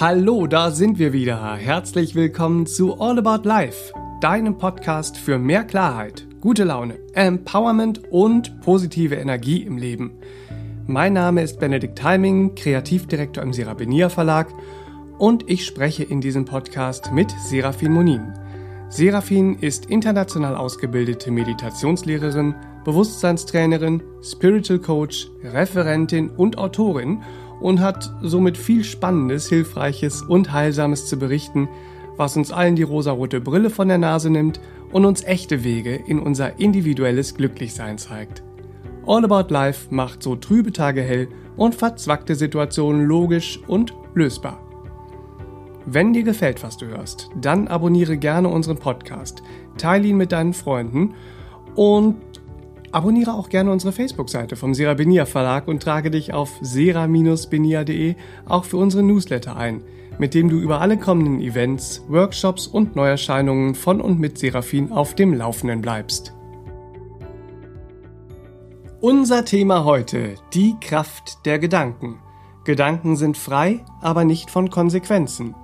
Hallo, da sind wir wieder. Herzlich willkommen zu All About Life, deinem Podcast für mehr Klarheit, gute Laune, Empowerment und positive Energie im Leben. Mein Name ist Benedikt Heiming, Kreativdirektor im Serapenia Verlag und ich spreche in diesem Podcast mit Serafin Monin. Serafin ist international ausgebildete Meditationslehrerin, Bewusstseinstrainerin, Spiritual Coach, Referentin und Autorin und hat somit viel Spannendes, Hilfreiches und Heilsames zu berichten, was uns allen die rosarote Brille von der Nase nimmt und uns echte Wege in unser individuelles Glücklichsein zeigt. All About Life macht so trübe Tage hell und verzwackte Situationen logisch und lösbar. Wenn dir gefällt, was du hörst, dann abonniere gerne unseren Podcast, teile ihn mit deinen Freunden und Abonniere auch gerne unsere Facebook-Seite vom Serabenia Verlag und trage dich auf sera-benia.de auch für unsere Newsletter ein, mit dem du über alle kommenden Events, Workshops und Neuerscheinungen von und mit Serafin auf dem Laufenden bleibst. Unser Thema heute, die Kraft der Gedanken. Gedanken sind frei, aber nicht von Konsequenzen.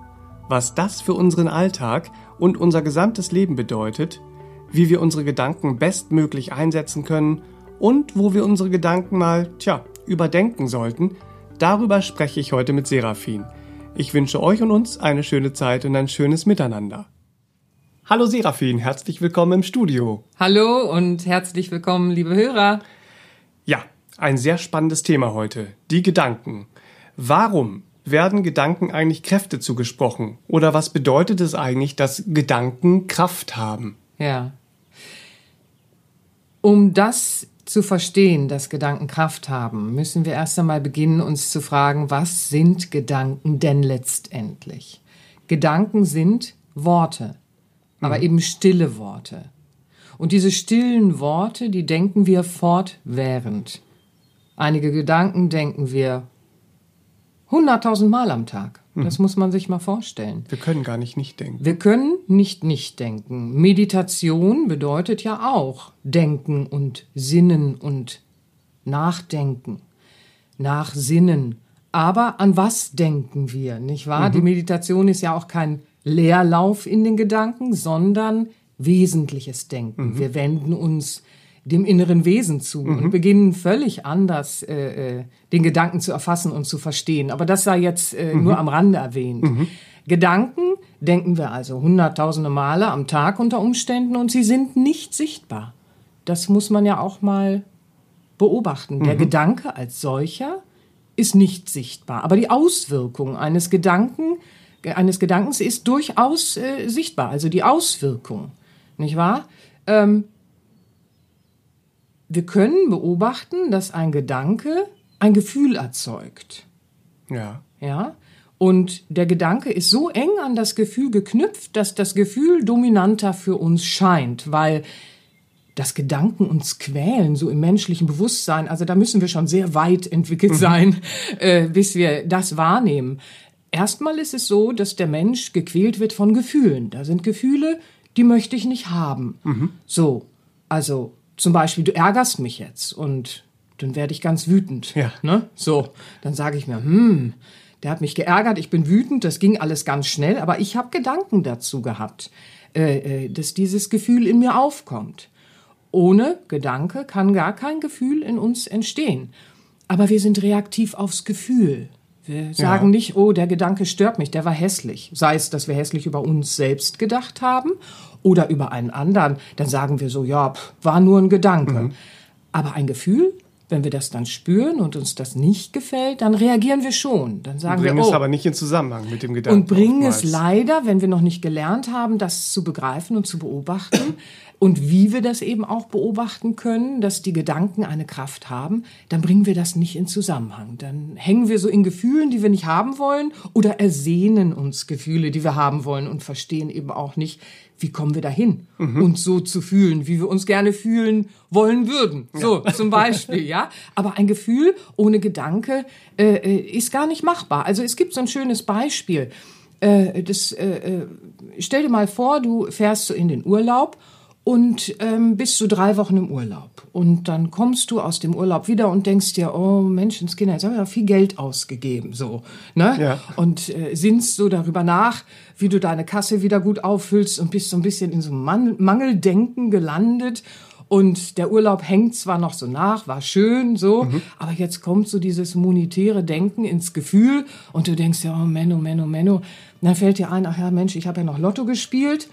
Was das für unseren Alltag und unser gesamtes Leben bedeutet, wie wir unsere Gedanken bestmöglich einsetzen können und wo wir unsere Gedanken mal, tja, überdenken sollten, darüber spreche ich heute mit Serafin. Ich wünsche euch und uns eine schöne Zeit und ein schönes Miteinander. Hallo Serafin, herzlich willkommen im Studio. Hallo und herzlich willkommen, liebe Hörer. Ja, ein sehr spannendes Thema heute, die Gedanken. Warum werden Gedanken eigentlich Kräfte zugesprochen? Oder was bedeutet es eigentlich, dass Gedanken Kraft haben? Ja. Um das zu verstehen, dass Gedanken Kraft haben, müssen wir erst einmal beginnen, uns zu fragen, was sind Gedanken denn letztendlich? Gedanken sind Worte, aber mhm. eben stille Worte. Und diese stillen Worte, die denken wir fortwährend. Einige Gedanken denken wir hunderttausend Mal am Tag. Das mhm. muss man sich mal vorstellen. Wir können gar nicht nicht denken. Wir können nicht nicht denken. Meditation bedeutet ja auch denken und sinnen und nachdenken, nachsinnen. Aber an was denken wir, nicht wahr? Mhm. Die Meditation ist ja auch kein Leerlauf in den Gedanken, sondern wesentliches Denken. Mhm. Wir wenden uns dem inneren Wesen zu mhm. und beginnen völlig anders äh, äh, den Gedanken zu erfassen und zu verstehen. Aber das sei jetzt äh, mhm. nur am Rande erwähnt. Mhm. Gedanken denken wir also hunderttausende Male am Tag unter Umständen und sie sind nicht sichtbar. Das muss man ja auch mal beobachten. Der mhm. Gedanke als solcher ist nicht sichtbar, aber die Auswirkung eines Gedanken eines Gedankens ist durchaus äh, sichtbar. Also die Auswirkung, nicht wahr? Ähm, wir können beobachten, dass ein Gedanke ein Gefühl erzeugt. Ja. Ja. Und der Gedanke ist so eng an das Gefühl geknüpft, dass das Gefühl dominanter für uns scheint, weil das Gedanken uns quälen, so im menschlichen Bewusstsein. Also da müssen wir schon sehr weit entwickelt mhm. sein, äh, bis wir das wahrnehmen. Erstmal ist es so, dass der Mensch gequält wird von Gefühlen. Da sind Gefühle, die möchte ich nicht haben. Mhm. So, also zum Beispiel, du ärgerst mich jetzt und dann werde ich ganz wütend. Ja. Ne? So, dann sage ich mir, hm, der hat mich geärgert, ich bin wütend, das ging alles ganz schnell, aber ich habe Gedanken dazu gehabt, äh, äh, dass dieses Gefühl in mir aufkommt. Ohne Gedanke kann gar kein Gefühl in uns entstehen. Aber wir sind reaktiv aufs Gefühl. Wir sagen ja. nicht, oh, der Gedanke stört mich, der war hässlich. Sei es, dass wir hässlich über uns selbst gedacht haben oder über einen anderen, dann sagen wir so, ja, pff, war nur ein Gedanke. Mhm. Aber ein Gefühl, wenn wir das dann spüren und uns das nicht gefällt, dann reagieren wir schon. Dann sagen bringen wir, oh, es aber nicht in Zusammenhang mit dem Gedanken. Und bringen oftmals. es leider, wenn wir noch nicht gelernt haben, das zu begreifen und zu beobachten, und wie wir das eben auch beobachten können, dass die Gedanken eine Kraft haben, dann bringen wir das nicht in Zusammenhang. Dann hängen wir so in Gefühlen, die wir nicht haben wollen oder ersehnen uns Gefühle, die wir haben wollen und verstehen eben auch nicht, wie kommen wir dahin, mhm. uns so zu fühlen, wie wir uns gerne fühlen wollen würden. So ja. zum Beispiel, ja. Aber ein Gefühl ohne Gedanke äh, äh, ist gar nicht machbar. Also es gibt so ein schönes Beispiel. Äh, das, äh, äh stell dir mal vor, du fährst so in den Urlaub und ähm, bist du drei Wochen im Urlaub. Und dann kommst du aus dem Urlaub wieder und denkst dir, oh Menschenskinder, jetzt haben wir doch viel Geld ausgegeben, so, ne? Ja. Und äh, sinnst so darüber nach, wie du deine Kasse wieder gut auffüllst und bist so ein bisschen in so einem Man Mangeldenken gelandet. Und der Urlaub hängt zwar noch so nach, war schön, so, Mhm. aber jetzt kommt so dieses monetäre Denken ins Gefühl und du denkst ja, oh Menno, Menno, Menno. Und dann fällt dir ein, ach ja, Mensch, ich habe ja noch Lotto gespielt.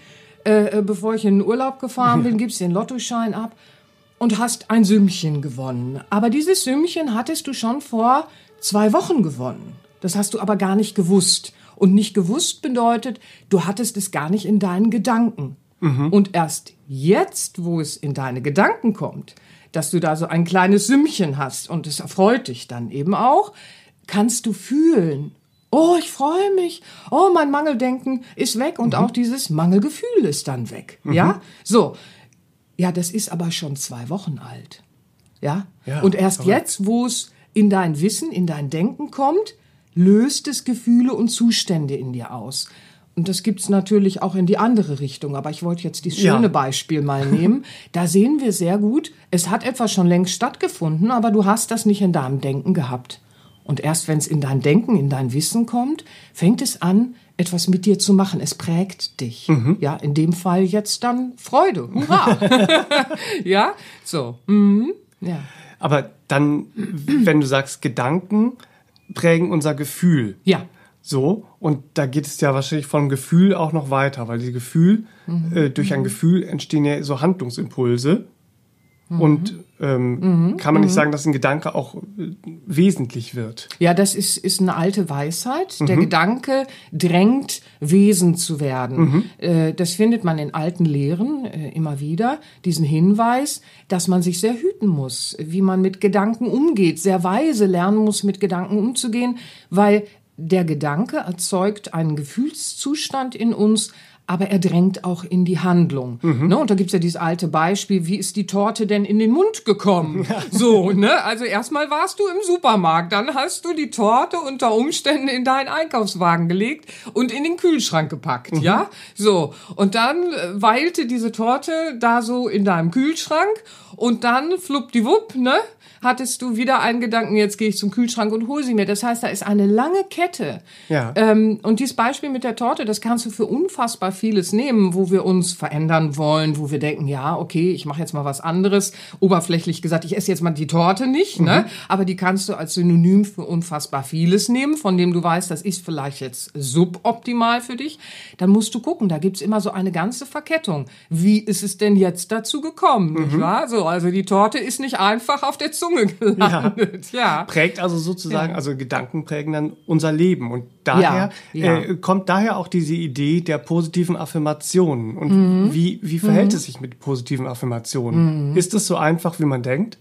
Äh, äh, bevor ich in den Urlaub gefahren bin, gibst den Lottoschein ab und hast ein Sümmchen gewonnen. Aber dieses Sümmchen hattest du schon vor zwei Wochen gewonnen. Das hast du aber gar nicht gewusst. Und nicht gewusst bedeutet, du hattest es gar nicht in deinen Gedanken. Und erst jetzt, wo es in deine Gedanken kommt, dass du da so ein kleines Sümmchen hast und es erfreut dich dann eben auch, kannst du fühlen, oh, ich freue mich, oh, mein Mangeldenken ist weg und auch dieses Mangelgefühl ist dann weg. Ja, so. Ja, das ist aber schon zwei Wochen alt. Ja? Ja, und erst verrückt. jetzt, wo es in dein Wissen, in dein Denken kommt, löst es Gefühle und Zustände in dir aus. Und das gibt's natürlich auch in die andere Richtung. Aber ich wollte jetzt dieses Ja. schöne Beispiel mal nehmen. Da sehen wir sehr gut, es hat etwas schon längst stattgefunden, aber du hast das nicht in deinem Denken gehabt. Und erst wenn es in dein Denken, in dein Wissen kommt, fängt es an, etwas mit dir zu machen. Es prägt dich. Ja, in dem Fall jetzt dann Freude. Hurra! ja, so. Mhm. Ja. Aber dann, wenn du sagst, Gedanken prägen unser Gefühl. Ja. So, und da geht es ja wahrscheinlich vom Gefühl auch noch weiter, weil die Gefühl, äh, durch ein Gefühl entstehen ja so Handlungsimpulse. Und ähm, kann man nicht sagen, dass ein Gedanke auch äh, wesentlich wird. Ja, das ist, ist eine alte Weisheit. Der Gedanke drängt, Wesen zu werden. Äh, das findet man in alten Lehren äh, immer wieder. Diesen Hinweis, dass man sich sehr hüten muss, wie man mit Gedanken umgeht, sehr weise lernen muss, mit Gedanken umzugehen, weil der Gedanke erzeugt einen Gefühlszustand in uns, aber er drängt auch in die Handlung. Ne? Und da gibt's ja dieses alte Beispiel, wie ist die Torte denn in den Mund gekommen? So, ne? Also erstmal warst du im Supermarkt, dann hast du die Torte unter Umständen in deinen Einkaufswagen gelegt und in den Kühlschrank gepackt, ja? So, und dann äh, weilte diese Torte da so in deinem Kühlschrank und dann fluppdiwupp, ne? Hattest du wieder einen Gedanken, jetzt gehe ich zum Kühlschrank und hole sie mir. Das heißt, da ist eine lange Kette. Ja. Ähm, und dieses Beispiel mit der Torte, das kannst du für unfassbar vieles nehmen, wo wir uns verändern wollen, wo wir denken, ja, okay, ich mache jetzt mal was anderes. Oberflächlich gesagt, ich esse jetzt mal die Torte nicht, ne? Aber die kannst du als Synonym für unfassbar vieles nehmen, von dem du weißt, das ist vielleicht jetzt suboptimal für dich. Dann musst du gucken, da gibt's immer so eine ganze Verkettung. Wie ist es denn jetzt dazu gekommen, nicht wahr? So, also die Torte ist nicht einfach auf der Zunge gelandet. Ja. Prägt also sozusagen, also Gedanken prägen dann unser Leben. Und daher Ja, ja. Äh, kommt daher auch diese Idee der positiven Affirmationen. Und Mhm. wie, wie verhält es sich mit positiven Affirmationen? Ist es so einfach, wie man denkt?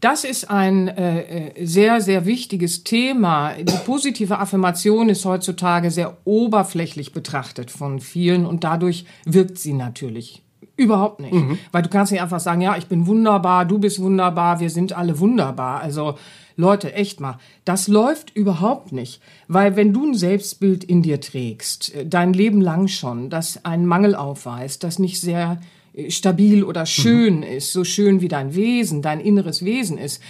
Das ist ein äh, äh, sehr, sehr wichtiges Thema. Die positive Affirmation ist heutzutage sehr oberflächlich betrachtet von vielen und dadurch wirkt sie natürlich überhaupt nicht. Weil du kannst nicht einfach sagen, ja, ich bin wunderbar, du bist wunderbar, wir sind alle wunderbar. Also Leute, echt mal, das läuft überhaupt nicht. Weil wenn du ein Selbstbild in dir trägst, äh, dein Leben lang schon, das einen Mangel aufweist, das nicht sehr äh, stabil oder schön ist, so schön wie dein Wesen, dein inneres Wesen ist,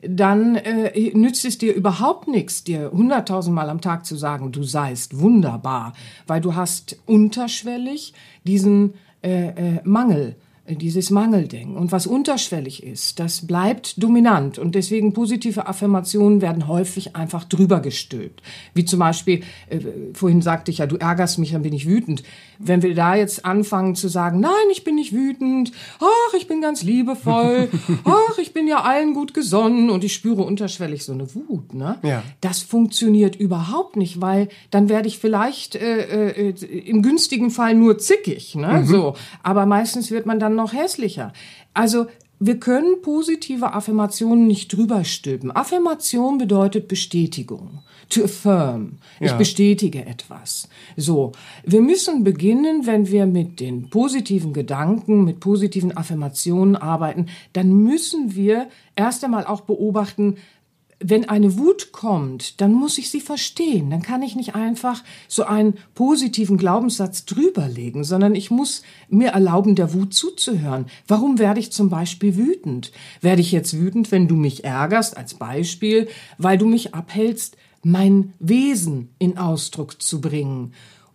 dann äh, nützt es dir überhaupt nichts, dir hunderttausendmal am Tag zu sagen, du seist wunderbar, weil du hast unterschwellig diesen äh, äh, Mangel, dieses Mangeldenken. Und was unterschwellig ist, das bleibt dominant. Und deswegen positive Affirmationen werden häufig einfach drüber gestülpt. Wie zum Beispiel, äh, vorhin sagte ich ja, du ärgerst mich, dann bin ich wütend. Wenn wir da jetzt anfangen zu sagen, nein, ich bin nicht wütend, ach, ich bin ganz liebevoll, ach, ich bin ja allen gut gesonnen und ich spüre unterschwellig so eine Wut, ne? Ja. Das funktioniert überhaupt nicht, weil dann werde ich vielleicht äh, äh, im günstigen Fall nur zickig, ne? So, aber meistens wird man dann noch hässlicher. Also wir können positive Affirmationen nicht drüber stülpen. Affirmation bedeutet Bestätigung. To affirm. Ich Ja. bestätige etwas. So. Wir müssen beginnen, wenn wir mit den positiven Gedanken, mit positiven Affirmationen arbeiten, dann müssen wir erst einmal auch beobachten, wenn eine Wut kommt, dann muss ich sie verstehen. Dann kann ich nicht einfach so einen positiven Glaubenssatz drüberlegen, sondern ich muss mir erlauben, der Wut zuzuhören. Warum werde ich zum Beispiel wütend? Werde ich jetzt wütend, wenn du mich ärgerst, als Beispiel, weil du mich abhältst, mein Wesen in Ausdruck zu bringen?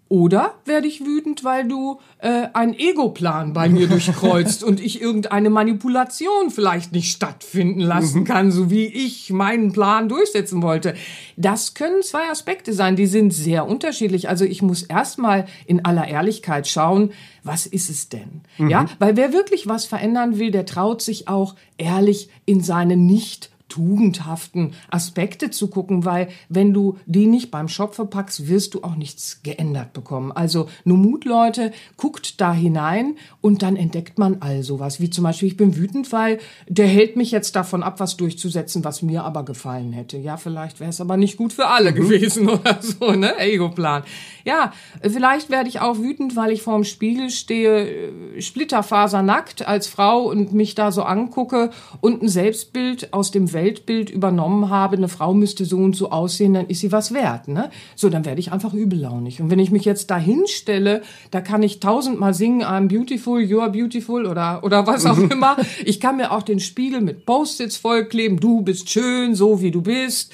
Oder werde ich wütend, weil du äh, einen Ego-Plan bei mir durchkreuzt und ich irgendeine Manipulation vielleicht nicht stattfinden lassen mhm. kann, so wie ich meinen Plan durchsetzen wollte. Das können zwei Aspekte sein, die sind sehr unterschiedlich. Also ich muss erstmal in aller Ehrlichkeit schauen, was ist es denn? Mhm. Ja, weil wer wirklich was verändern will, der traut sich auch ehrlich in seine nicht tugendhaften Aspekte zu gucken, weil wenn du die nicht beim Shop verpackst, wirst du auch nichts geändert bekommen. Also nur Mut, Leute, guckt da hinein und dann entdeckt man all sowas, wie zum Beispiel, ich bin wütend, weil der hält mich jetzt davon ab, was durchzusetzen, was mir aber gefallen hätte. Ja, vielleicht wäre es aber nicht gut für alle mhm. gewesen oder so, ne? Ego-Plan. Ja, vielleicht werde ich auch wütend, weil ich vorm Spiegel stehe, äh, splitterfasernackt als Frau und mich da so angucke und ein Selbstbild aus dem Welt Weltbild übernommen habe, eine Frau müsste so und so aussehen, dann ist sie was wert. Ne? So, dann werde ich einfach übellaunig. Und wenn ich mich jetzt da hinstelle, da kann ich tausendmal singen, I'm beautiful, you are beautiful oder, oder was auch immer. Ich kann mir auch den Spiegel mit Post-its vollkleben, du bist schön, so wie du bist.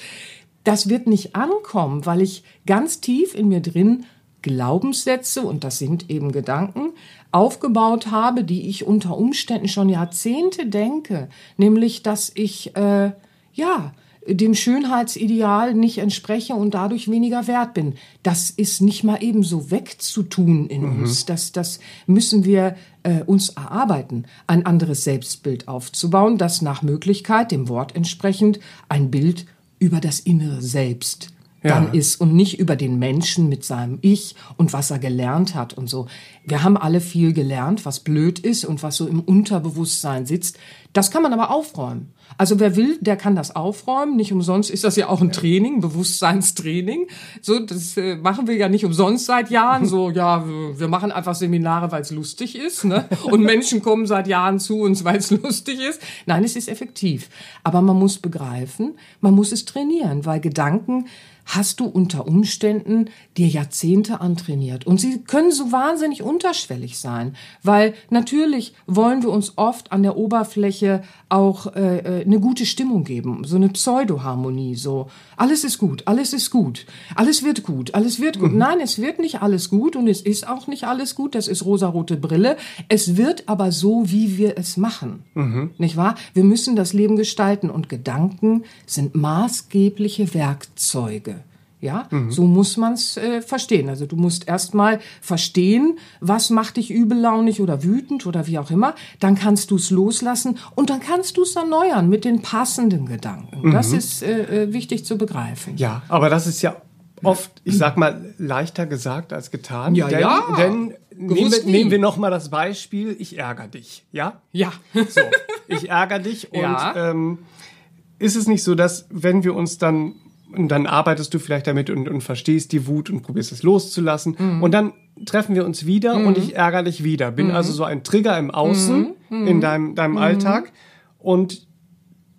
Das wird nicht ankommen, weil ich ganz tief in mir drin Glaubenssätze, und das sind eben Gedanken, aufgebaut habe, die ich unter Umständen schon Jahrzehnte denke, nämlich dass ich äh, ja dem Schönheitsideal nicht entspreche und dadurch weniger wert bin. Das ist nicht mal eben so wegzutun in mhm. uns. Das, das müssen wir äh, uns erarbeiten, ein anderes Selbstbild aufzubauen, das nach Möglichkeit, dem Wort entsprechend, ein Bild über das innere Selbst dann ja. ist und nicht über den Menschen mit seinem Ich und was er gelernt hat und so. Wir haben alle viel gelernt, was blöd ist und was so im Unterbewusstsein sitzt. Das kann man aber aufräumen. Also wer will, der kann das aufräumen. Nicht umsonst ist das ja auch ein Training, Bewusstseinstraining. So, das äh, machen wir ja nicht umsonst seit Jahren. So, ja, wir machen einfach Seminare, weil es lustig ist. Ne? Und Menschen kommen seit Jahren zu uns, weil es lustig ist. Nein, es ist effektiv. Aber man muss begreifen, man muss es trainieren, weil Gedanken hast du unter Umständen dir Jahrzehnte antrainiert. Und sie können so wahnsinnig unterschwellig sein, weil natürlich wollen wir uns oft an der Oberfläche auch äh, äh, eine gute Stimmung geben, so eine Pseudoharmonie, so alles ist gut, alles ist gut, alles wird gut, alles wird gut. Mhm. Nein, es wird nicht alles gut und es ist auch nicht alles gut, das ist rosarote Brille. Es wird aber so, wie wir es machen. Mhm. Nicht wahr? Wir müssen das Leben gestalten und Gedanken sind maßgebliche Werkzeuge. Ja, mhm. so muss man es äh, verstehen. Also du musst erstmal verstehen, was macht dich übellaunig oder wütend oder wie auch immer. Dann kannst du es loslassen und dann kannst du es erneuern mit den passenden Gedanken. Mhm. Das ist äh, äh, wichtig zu begreifen. Ja, aber das ist ja oft, ich sag mal, leichter gesagt als getan. Ja, denn, ja. Denn nehmen wir, nehmen wir noch mal das Beispiel, ich ärgere dich, ja? Ja. So, ich ärgere dich und ja. ähm, ist es nicht so, dass wenn wir uns dann und dann arbeitest du vielleicht damit und, und verstehst die Wut und probierst es loszulassen. Mhm. Und dann treffen wir uns wieder mhm. und ich ärgere dich wieder. Bin mhm. also so ein Trigger im Außen mhm. in deinem, deinem mhm. Alltag. Und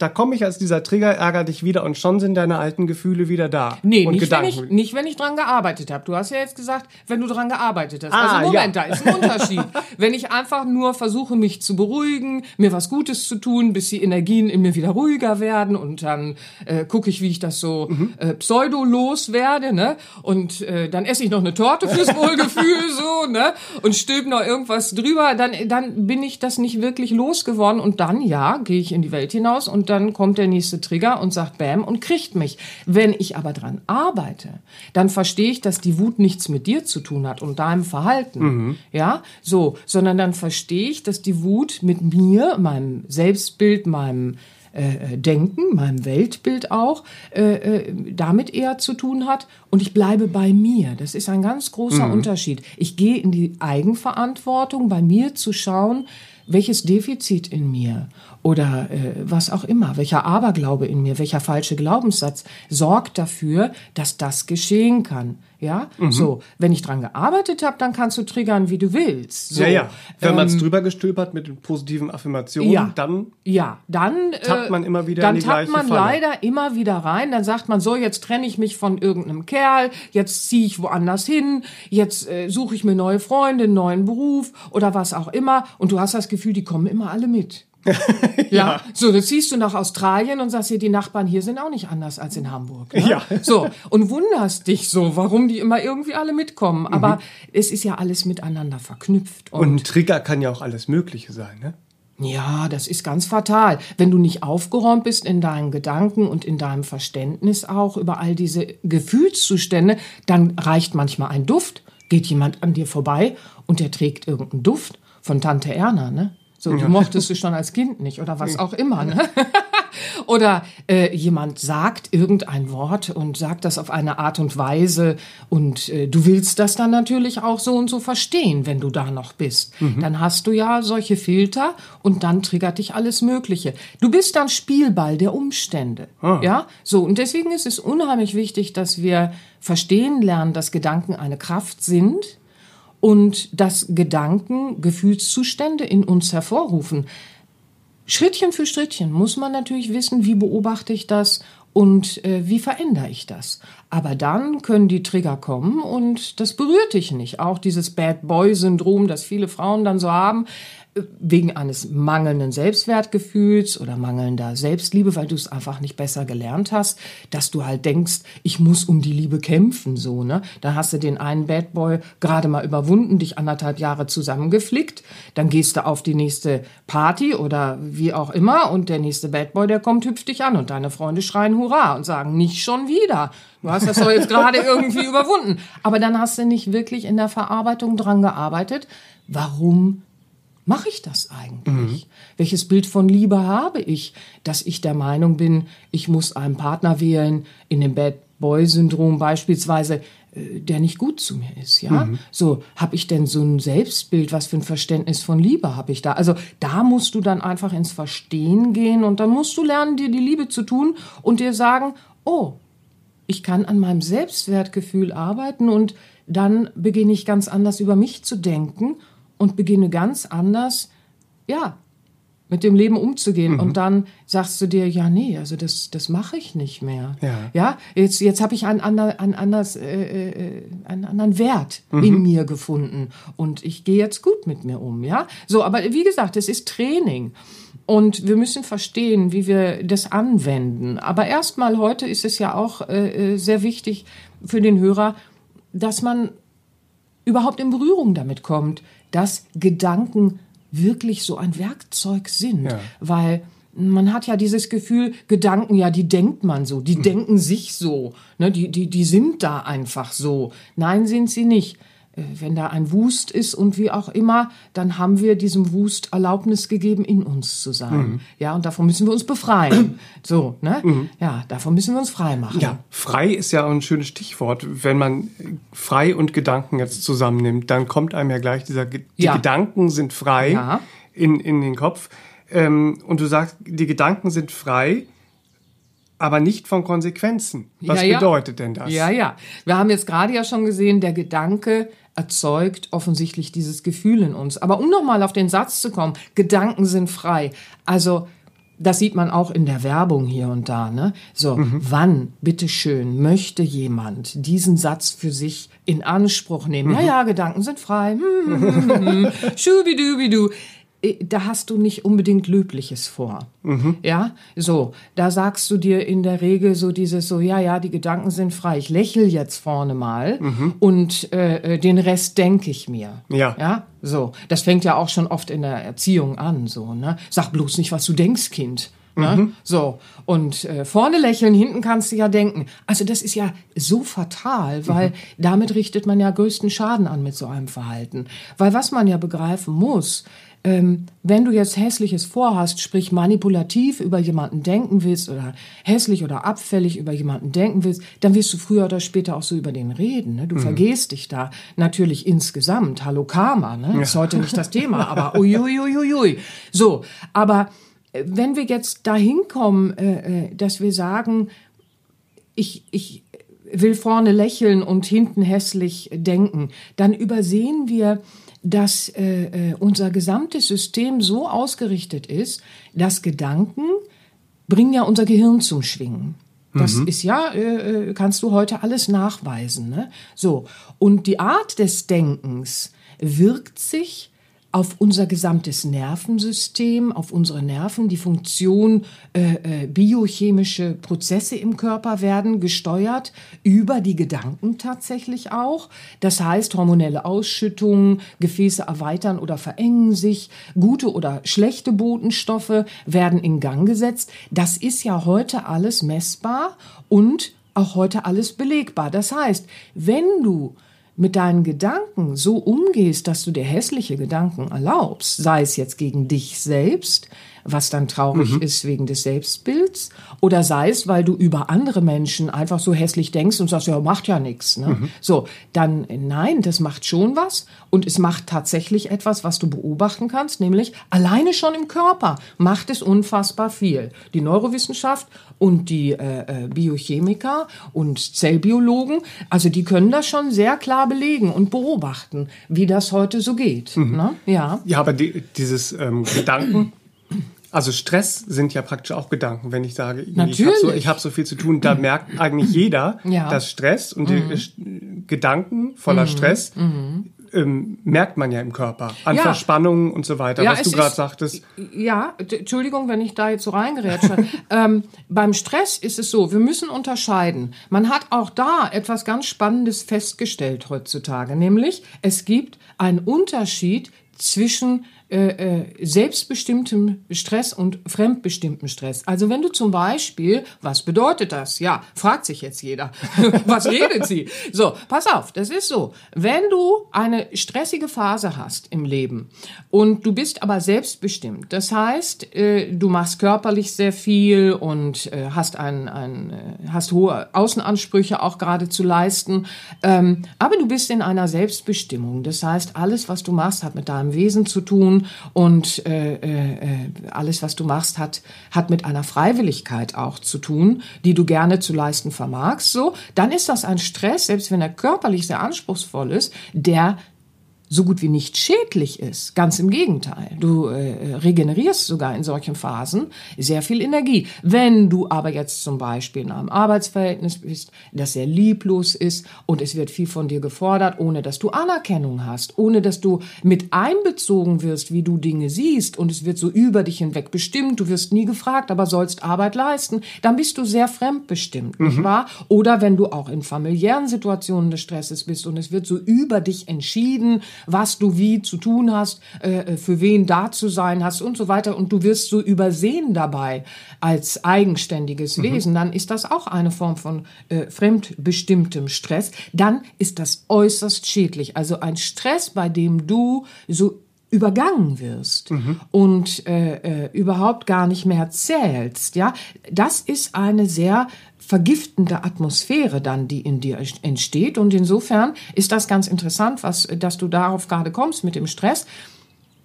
da komme ich als dieser Trigger, ärgere dich wieder und schon sind deine alten Gefühle wieder da. Nee, und nicht, Gedanken. Wenn ich, nicht wenn ich dran gearbeitet habe. Du hast ja jetzt gesagt, wenn du dran gearbeitet hast. Ah, also Moment, ja. da ist ein Unterschied. wenn ich einfach nur versuche, mich zu beruhigen, mir was Gutes zu tun, bis die Energien in mir wieder ruhiger werden und dann äh, gucke ich, wie ich das so mhm. äh, pseudo loswerde, ne? Und äh, dann esse ich noch eine Torte fürs Wohlgefühl so, ne? Und stülp noch irgendwas drüber, dann, dann bin ich das nicht wirklich losgeworden und dann, ja, gehe ich in die Welt hinaus und dann kommt der nächste Trigger und sagt Bäm und kriegt mich. Wenn ich aber dran arbeite, dann verstehe ich, dass die Wut nichts mit dir zu tun hat und deinem Verhalten. Mhm. Ja, so, sondern dann verstehe ich, dass die Wut mit mir, meinem Selbstbild, meinem äh, Denken, meinem Weltbild auch, äh, äh, damit eher zu tun hat. Und ich bleibe bei mir. Das ist ein ganz großer mhm. Unterschied. Ich gehe in die Eigenverantwortung, bei mir zu schauen, welches Defizit in mir oder äh, was auch immer, welcher Aberglaube in mir, welcher falsche Glaubenssatz sorgt dafür, dass das geschehen kann. Ja, so. Wenn ich dran gearbeitet habe, dann kannst du triggern, wie du willst. So. ja, ja. Wenn man es Ähm, drüber gestülpert mit den positiven Affirmationen, Ja. dann Ja, dann Tappt man immer wieder dann in die tappt man Falle. leider immer wieder rein. Dann sagt man so, jetzt trenne ich mich von irgendeinem Kerl, jetzt ziehe ich woanders hin, jetzt äh, suche ich mir neue Freunde, einen neuen Beruf oder was auch immer. Und du hast das Gefühl, die kommen immer alle mit. ja. so, das ziehst du nach Australien und sagst dir, die Nachbarn hier sind auch nicht anders als in Hamburg. Ne? Ja. So, und wunderst dich so, warum die immer irgendwie alle mitkommen. Aber es ist ja alles miteinander verknüpft. Und ein Trigger kann ja auch alles Mögliche sein, ne? Ja, das ist ganz fatal. Wenn du nicht aufgeräumt bist in deinen Gedanken und in deinem Verständnis auch über all diese Gefühlszustände, dann reicht manchmal ein Duft, geht jemand an dir vorbei und der trägt irgendeinen Duft von Tante Erna, ne? So, die mochtest du schon als Kind nicht oder was auch immer, ne? Oder äh, jemand sagt irgendein Wort und sagt das auf eine Art und Weise und äh, du willst das dann natürlich auch so und so verstehen, wenn du da noch bist. Dann hast du ja solche Filter und dann triggert dich alles Mögliche. Du bist dann Spielball der Umstände. Ja, so und deswegen ist es unheimlich wichtig, dass wir verstehen lernen, dass Gedanken eine Kraft sind und dass Gedanken Gefühlszustände in uns hervorrufen. Schrittchen für Schrittchen muss man natürlich wissen, wie beobachte ich das und äh, wie verändere ich das. Aber dann können die Trigger kommen und das berührt dich nicht. Auch dieses Bad Boy-Syndrom, das viele Frauen dann so haben, wegen eines mangelnden Selbstwertgefühls oder mangelnder Selbstliebe, weil du es einfach nicht besser gelernt hast, dass du halt denkst, ich muss um die Liebe kämpfen, so, ne? Da hast du den einen Bad Boy gerade mal überwunden, dich anderthalb Jahre zusammengeflickt, dann gehst du auf die nächste Party oder wie auch immer und der nächste Bad Boy, der kommt, hüpft dich an und deine Freunde schreien Hurra und sagen, nicht schon wieder. Du hast das doch jetzt gerade irgendwie überwunden. Aber dann hast du nicht wirklich in der Verarbeitung dran gearbeitet. Warum mache ich das eigentlich? Welches Bild von Liebe habe ich, dass ich der Meinung bin, ich muss einen Partner wählen, in dem Bad Boy-Syndrom beispielsweise, äh, der nicht gut zu mir ist, ja? So, habe ich denn so ein Selbstbild, was für ein Verständnis von Liebe habe ich da? Also, da musst du dann einfach ins Verstehen gehen und dann musst du lernen, dir die Liebe zu tun und dir sagen, oh, ich kann an meinem Selbstwertgefühl arbeiten und dann beginne ich ganz anders über mich zu denken und beginne ganz anders, ja, mit dem Leben umzugehen. Und dann sagst du dir, ja, nee, also das, das mache ich nicht mehr. Ja. ja jetzt, jetzt habe ich einen, ander, einen, anders, äh, äh, einen anderen Wert in mir gefunden und ich gehe jetzt gut mit mir um. Ja, so, aber wie gesagt, es ist Training. Und wir müssen verstehen, wie wir das anwenden. Aber erstmal heute ist es ja auch äh, äh, sehr wichtig für den Hörer, dass man überhaupt in Berührung damit kommt, dass Gedanken wirklich so ein Werkzeug sind. Ja. Weil man hat ja dieses Gefühl, Gedanken, ja, die denkt man so, die denken sich so, ne, die, die, die sind da einfach so. Nein, sind sie nicht. Äh, Wenn da ein Wust ist und wie auch immer, dann haben wir diesem Wust Erlaubnis gegeben, in uns zu sein. Ja, und davon müssen wir uns befreien. So, ne? Ja, davon müssen wir uns frei machen. Ja, frei ist ja ein schönes Stichwort. Wenn man frei und Gedanken jetzt zusammennimmt, dann kommt einem ja gleich dieser, die Ja. Gedanken sind frei Ja. in, in den Kopf. Ähm, und du sagst, die Gedanken sind frei, aber nicht von Konsequenzen. Was Ja, ja. bedeutet denn das? Ja, ja. Wir haben jetzt gerade ja schon gesehen, der Gedanke erzeugt offensichtlich dieses Gefühl in uns. Aber um nochmal auf den Satz zu kommen, Gedanken sind frei. Also, das sieht man auch in der Werbung hier und da, ne? So, wann, bitteschön, möchte jemand diesen Satz für sich in Anspruch nehmen? Ja, ja, Gedanken sind frei. Hm, hm, hm, hm, hm. Schubidubidu. Äh, Da hast du nicht unbedingt Löbliches vor. Ja, so, da sagst du dir in der Regel so dieses so, ja, ja, die Gedanken sind frei. Ich lächel jetzt vorne mal und äh, äh, den Rest denke ich mir. Ja. Ja, so. Das fängt ja auch schon oft in der Erziehung an, so, ne? Sag bloß nicht, was du denkst, Kind. Ne? So, und äh, vorne lächeln, hinten kannst du ja denken. Also das ist ja so fatal, weil damit richtet man ja größten Schaden an mit so einem Verhalten. Weil was man ja begreifen muss, ähm, wenn du jetzt Hässliches vorhast, sprich manipulativ über jemanden denken willst oder hässlich oder abfällig über jemanden denken willst, dann wirst du früher oder später auch so über den reden. Ne? Du vergehst dich da natürlich insgesamt. Hallo Karma, ne? ist heute nicht das Thema, aber uiuiuiui. So, aber äh, wenn wir jetzt dahin kommen, äh, äh, dass wir sagen, ich, ich will vorne lächeln und hinten hässlich denken, dann übersehen wir, dass äh, äh, unser gesamtes System so ausgerichtet ist, dass Gedanken bringen ja unser Gehirn zum Schwingen. Das mhm. ist ja, äh, äh, kannst du heute alles nachweisen. Ne? So. Und die Art des Denkens wirkt sich auf unser gesamtes Nervensystem, auf unsere Nerven, die Funktion äh, äh, biochemische Prozesse im Körper werden gesteuert über die Gedanken tatsächlich auch. Das heißt, hormonelle Ausschüttungen, Gefäße erweitern oder verengen sich, gute oder schlechte Botenstoffe werden in Gang gesetzt. Das ist ja heute alles messbar und auch heute alles belegbar. Das heißt, wenn du mit deinen Gedanken so umgehst, dass du dir hässliche Gedanken erlaubst, sei es jetzt gegen dich selbst, was dann traurig mhm. ist wegen des Selbstbilds, oder sei es, weil du über andere Menschen einfach so hässlich denkst und sagst, ja, macht ja nichts. Ne? Mhm. So, dann nein, das macht schon was und es macht tatsächlich etwas, was du beobachten kannst, nämlich alleine schon im Körper macht es unfassbar viel. Die Neurowissenschaft und die äh, äh Biochemiker und Zellbiologen, also die können das schon sehr klar belegen und beobachten, wie das heute so geht. Mhm. Ne? Ja. ja, aber die, dieses ähm, Gedanken also Stress sind ja praktisch auch Gedanken, wenn ich sage, Natürlich. ich habe so, ich hab so viel zu tun, da merkt eigentlich jeder, ja. dass Stress und mhm. die Gedanken voller mhm. Stress mhm. Ähm, merkt man ja im Körper an ja. Verspannungen und so weiter, ja, was du gerade sagtest. Ja, Entschuldigung, wenn ich da jetzt so reingerätsche. ähm, beim Stress ist es so, wir müssen unterscheiden. Man hat auch da etwas ganz Spannendes festgestellt heutzutage, nämlich es gibt einen Unterschied zwischen äh, äh, selbstbestimmtem Stress und fremdbestimmtem Stress. Also wenn du zum Beispiel, was bedeutet das? Ja, fragt sich jetzt jeder. was redet sie? So, pass auf, das ist so. Wenn du eine stressige Phase hast im Leben und du bist aber selbstbestimmt, das heißt, äh, du machst körperlich sehr viel und äh, hast ein, ein hast hohe Außenansprüche auch gerade zu leisten, ähm, aber du bist in einer Selbstbestimmung. Das heißt, alles, was du machst, hat mit deinem Wesen zu tun und äh, äh, alles, was du machst, hat, hat mit einer Freiwilligkeit auch zu tun, die du gerne zu leisten vermagst, so, dann ist das ein Stress, selbst wenn er körperlich sehr anspruchsvoll ist, der so gut wie nicht schädlich ist. Ganz im Gegenteil. Du äh, regenerierst sogar in solchen Phasen sehr viel Energie. Wenn du aber jetzt zum Beispiel in einem Arbeitsverhältnis bist, das sehr lieblos ist und es wird viel von dir gefordert, ohne dass du Anerkennung hast, ohne dass du mit einbezogen wirst, wie du Dinge siehst und es wird so über dich hinweg bestimmt, du wirst nie gefragt, aber sollst Arbeit leisten, dann bist du sehr fremdbestimmt, mhm. nicht wahr? Oder wenn du auch in familiären Situationen des Stresses bist und es wird so über dich entschieden, was du wie zu tun hast, äh, für wen da zu sein hast und so weiter. Und du wirst so übersehen dabei als eigenständiges mhm. Wesen. Dann ist das auch eine Form von äh, fremdbestimmtem Stress. Dann ist das äußerst schädlich. Also ein Stress, bei dem du so übergangen wirst mhm. und äh, äh, überhaupt gar nicht mehr zählst, ja, das ist eine sehr vergiftende Atmosphäre dann, die in dir entsteht. Und insofern ist das ganz interessant, was, dass du darauf gerade kommst mit dem Stress.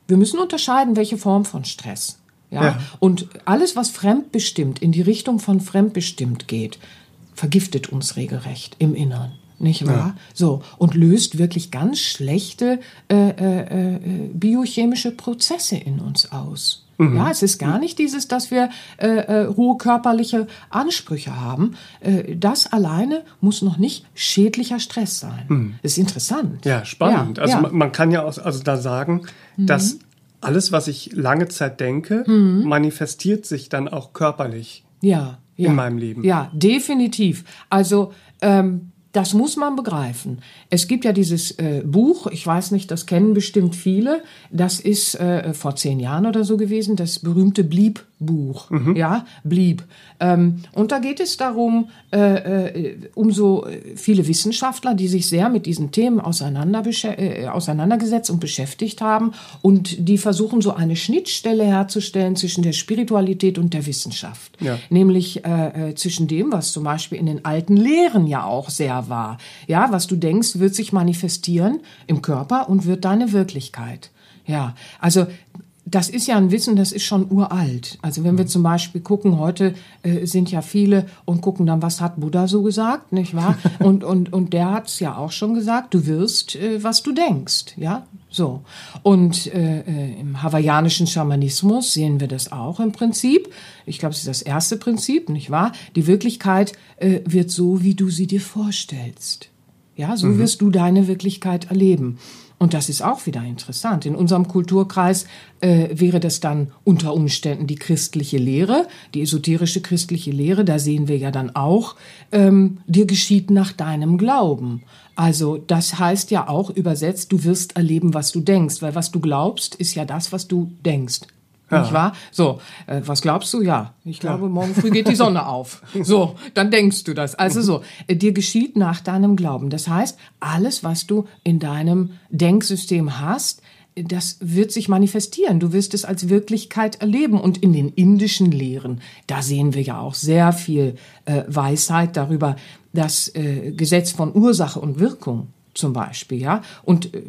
Wir müssen unterscheiden, welche Form von Stress. Ja? ja. Und alles, was fremdbestimmt, in die Richtung von fremdbestimmt geht, vergiftet uns regelrecht im Inneren nicht wahr? Ja. So und löst wirklich ganz schlechte äh, äh, äh, biochemische Prozesse in uns aus. Mhm. Ja, es ist gar nicht dieses, dass wir äh, äh, hohe körperliche Ansprüche haben. Äh, das alleine muss noch nicht schädlicher Stress sein. Mhm. Das ist interessant. Ja, spannend. Ja, also ja. Man, kann ja auch also da sagen, mhm. dass alles, was ich lange Zeit denke, mhm. manifestiert sich dann auch körperlich. Ja, ja. In meinem Leben. Ja, definitiv. Also ähm, das muss man begreifen. Es gibt ja dieses äh, Buch, ich weiß nicht, das kennen bestimmt viele, das ist äh, vor zehn Jahren oder so gewesen, das berühmte Blieb Buch, mhm. ja, blieb. Ähm, und da geht es darum, äh, äh, um so viele Wissenschaftler, die sich sehr mit diesen Themen auseinander äh, auseinandergesetzt und beschäftigt haben und die versuchen so eine Schnittstelle herzustellen zwischen der Spiritualität und der Wissenschaft. Ja. Nämlich äh, äh, zwischen dem, was zum Beispiel in den alten Lehren ja auch sehr war. Ja, was du denkst, wird sich manifestieren im Körper und wird deine Wirklichkeit. Ja, also das ist ja ein Wissen, das ist schon uralt. Also wenn wir zum Beispiel gucken, heute äh, sind ja viele und gucken dann, was hat Buddha so gesagt, nicht wahr? Und, und, und der hat es ja auch schon gesagt, du wirst, äh, was du denkst, ja? So. Und äh, äh, im hawaiianischen Schamanismus sehen wir das auch im Prinzip. Ich glaube, es ist das erste Prinzip, nicht wahr? Die Wirklichkeit äh, wird so, wie du sie dir vorstellst. Ja, so mhm. wirst du deine Wirklichkeit erleben. Und das ist auch wieder interessant. In unserem Kulturkreis äh, wäre das dann unter Umständen die christliche Lehre, die esoterische christliche Lehre. Da sehen wir ja dann auch, ähm, dir geschieht nach deinem Glauben. Also das heißt ja auch übersetzt, du wirst erleben, was du denkst, weil was du glaubst, ist ja das, was du denkst. Ja. Nicht wahr? So, äh, was glaubst du? Ja, ich glaube, ja. morgen früh geht die Sonne auf. So, dann denkst du das. Also so, äh, dir geschieht nach deinem Glauben. Das heißt, alles, was du in deinem Denksystem hast, das wird sich manifestieren. Du wirst es als Wirklichkeit erleben. Und in den indischen Lehren, da sehen wir ja auch sehr viel äh, Weisheit darüber, das äh, Gesetz von Ursache und Wirkung zum Beispiel, ja. Und äh,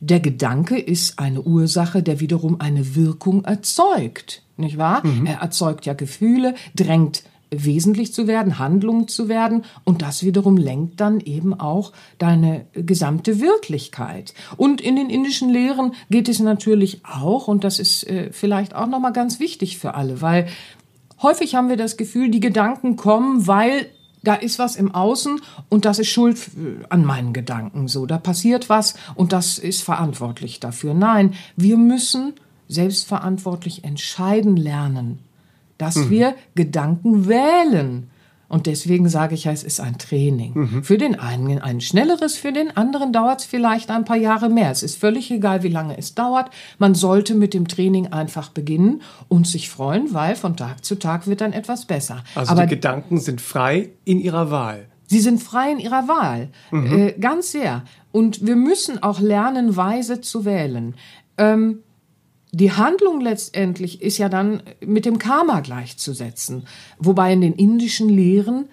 der Gedanke ist eine Ursache, der wiederum eine Wirkung erzeugt, nicht wahr? Mhm. Er erzeugt ja Gefühle, drängt wesentlich zu werden, Handlung zu werden und das wiederum lenkt dann eben auch deine gesamte Wirklichkeit. Und in den indischen Lehren geht es natürlich auch und das ist äh, vielleicht auch noch mal ganz wichtig für alle, weil häufig haben wir das Gefühl, die Gedanken kommen, weil da ist was im Außen und das ist schuld an meinen Gedanken so. Da passiert was und das ist verantwortlich dafür. Nein, wir müssen selbstverantwortlich entscheiden lernen, dass mhm. wir Gedanken wählen. Und deswegen sage ich ja, es ist ein Training. Mhm. Für den einen ein schnelleres, für den anderen dauert es vielleicht ein paar Jahre mehr. Es ist völlig egal, wie lange es dauert. Man sollte mit dem Training einfach beginnen und sich freuen, weil von Tag zu Tag wird dann etwas besser. Also Aber die Gedanken sind frei in ihrer Wahl. Sie sind frei in ihrer Wahl, mhm. äh, ganz sehr. Und wir müssen auch lernen, weise zu wählen. Ähm, die Handlung letztendlich ist ja dann mit dem Karma gleichzusetzen, wobei in den indischen Lehren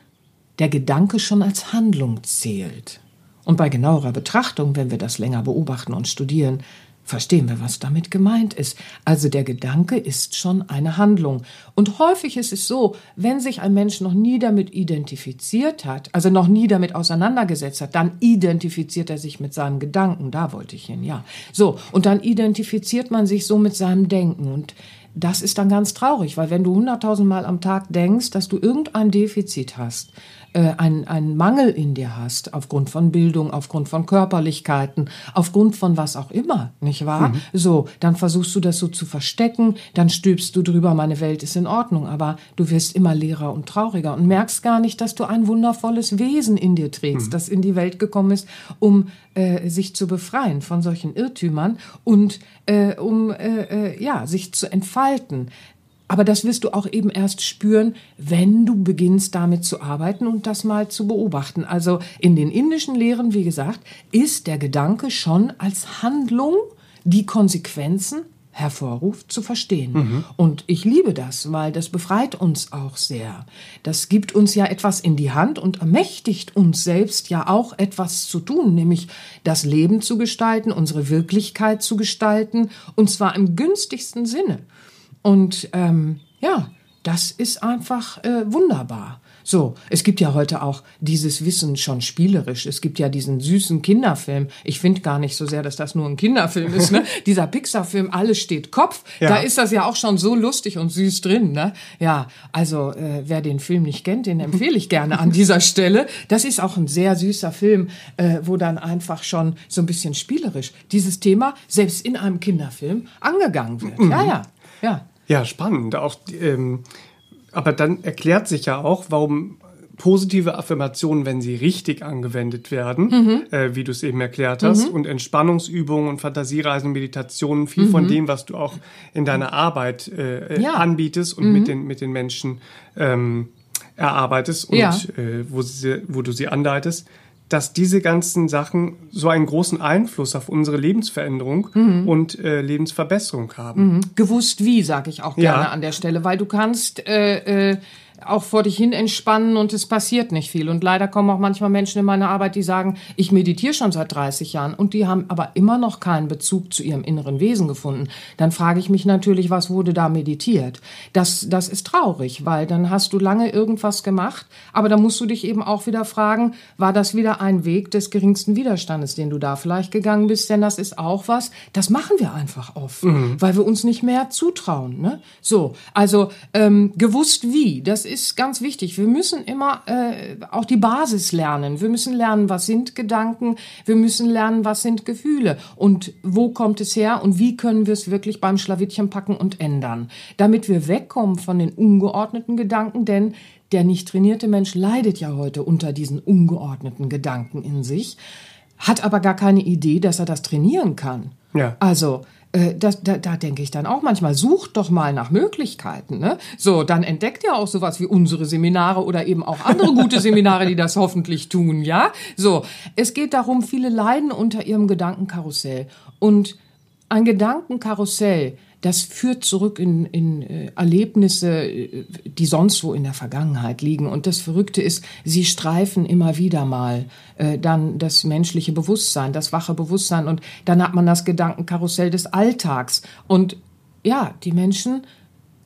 der Gedanke schon als Handlung zählt. Und bei genauerer Betrachtung, wenn wir das länger beobachten und studieren, verstehen wir, was damit gemeint ist. Also der Gedanke ist schon eine Handlung. Und häufig ist es so, wenn sich ein Mensch noch nie damit identifiziert hat, also noch nie damit auseinandergesetzt hat, dann identifiziert er sich mit seinen Gedanken. Da wollte ich hin, ja. So, und dann identifiziert man sich so mit seinem Denken. Und das ist dann ganz traurig, weil wenn du hunderttausend Mal am Tag denkst, dass du irgendein Defizit hast, äh, einen, einen Mangel in dir hast, aufgrund von Bildung, aufgrund von Körperlichkeiten, aufgrund von was auch immer, nicht wahr? Mhm. So, dann versuchst du das so zu verstecken, dann stülpst du drüber, meine Welt ist in Ordnung, aber du wirst immer leerer und trauriger und merkst gar nicht, dass du ein wundervolles Wesen in dir trägst, mhm. das in die Welt gekommen ist, um äh, sich zu befreien von solchen Irrtümern und äh, um äh, äh ja sich zu entfalten. Aber das wirst du auch eben erst spüren, wenn du beginnst damit zu arbeiten und das mal zu beobachten. Also in den indischen Lehren, wie gesagt, ist der Gedanke schon als Handlung, die Konsequenzen hervorruft, zu verstehen. Mhm. Und ich liebe das, weil das befreit uns auch sehr. Das gibt uns ja etwas in die Hand und ermächtigt uns selbst ja auch etwas zu tun, nämlich das Leben zu gestalten, unsere Wirklichkeit zu gestalten, und zwar im günstigsten Sinne. Und ähm, ja, das ist einfach äh, wunderbar. So, es gibt ja heute auch dieses Wissen schon spielerisch. Es gibt ja diesen süßen Kinderfilm. Ich finde gar nicht so sehr, dass das nur ein Kinderfilm ist. Ne? Dieser Pixar-Film, alles steht Kopf. Ja. Da ist das ja auch schon so lustig und süß drin. Ne? Ja, also äh, wer den Film nicht kennt, den empfehle ich gerne an dieser Stelle. Das ist auch ein sehr süßer Film, äh, wo dann einfach schon so ein bisschen spielerisch dieses Thema selbst in einem Kinderfilm angegangen wird. Mhm. Ja, ja, ja. Ja, spannend. Auch, ähm, aber dann erklärt sich ja auch, warum positive Affirmationen, wenn sie richtig angewendet werden, mhm. äh, wie du es eben erklärt hast, mhm. und Entspannungsübungen und Fantasiereisen und Meditationen, viel mhm. von dem, was du auch in deiner Arbeit äh, ja. anbietest und mit, mhm. den, mit den Menschen ähm, erarbeitest und ja. äh, wo, sie, wo du sie anleitest, dass diese ganzen Sachen so einen großen Einfluss auf unsere Lebensveränderung mhm. und äh, Lebensverbesserung haben. Mhm. Gewusst wie, sage ich auch gerne ja. an der Stelle, weil du kannst äh, äh, auch vor dich hin entspannen und es passiert nicht viel. Und leider kommen auch manchmal Menschen in meine Arbeit, die sagen, ich meditiere schon seit 30 Jahren und die haben aber immer noch keinen Bezug zu ihrem inneren Wesen gefunden. Dann frage ich mich natürlich, was wurde da meditiert? Das, das ist traurig, weil dann hast du lange irgendwas gemacht, aber da musst du dich eben auch wieder fragen, war das wieder ein Weg des geringsten Widerstandes, den du da vielleicht gegangen bist? Denn das ist auch was, das machen wir einfach oft, mhm. weil wir uns nicht mehr zutrauen. Ne? So, also ähm, gewusst wie, das ist ganz wichtig. Wir müssen immer äh, auch die Basis lernen. Wir müssen lernen, was sind Gedanken. Wir müssen lernen, was sind Gefühle und wo kommt es her und wie können wir es wirklich beim Schlawittchen packen und ändern, damit wir wegkommen von den ungeordneten Gedanken, denn der nicht trainierte Mensch leidet ja heute unter diesen ungeordneten Gedanken in sich, hat aber gar keine Idee, dass er das trainieren kann. Ja. Also äh, das, da, da denke ich dann auch manchmal, sucht doch mal nach Möglichkeiten. Ne? So, dann entdeckt ihr auch sowas wie unsere Seminare oder eben auch andere gute Seminare, die das hoffentlich tun, ja? So, es geht darum, viele leiden unter ihrem Gedankenkarussell. Und ein Gedankenkarussell, das führt zurück in, in äh, Erlebnisse, äh, die sonst wo in der Vergangenheit liegen. Und das Verrückte ist, sie streifen immer wieder mal äh, dann das menschliche Bewusstsein, das wache Bewusstsein. Und dann hat man das Gedankenkarussell des Alltags. Und ja, die Menschen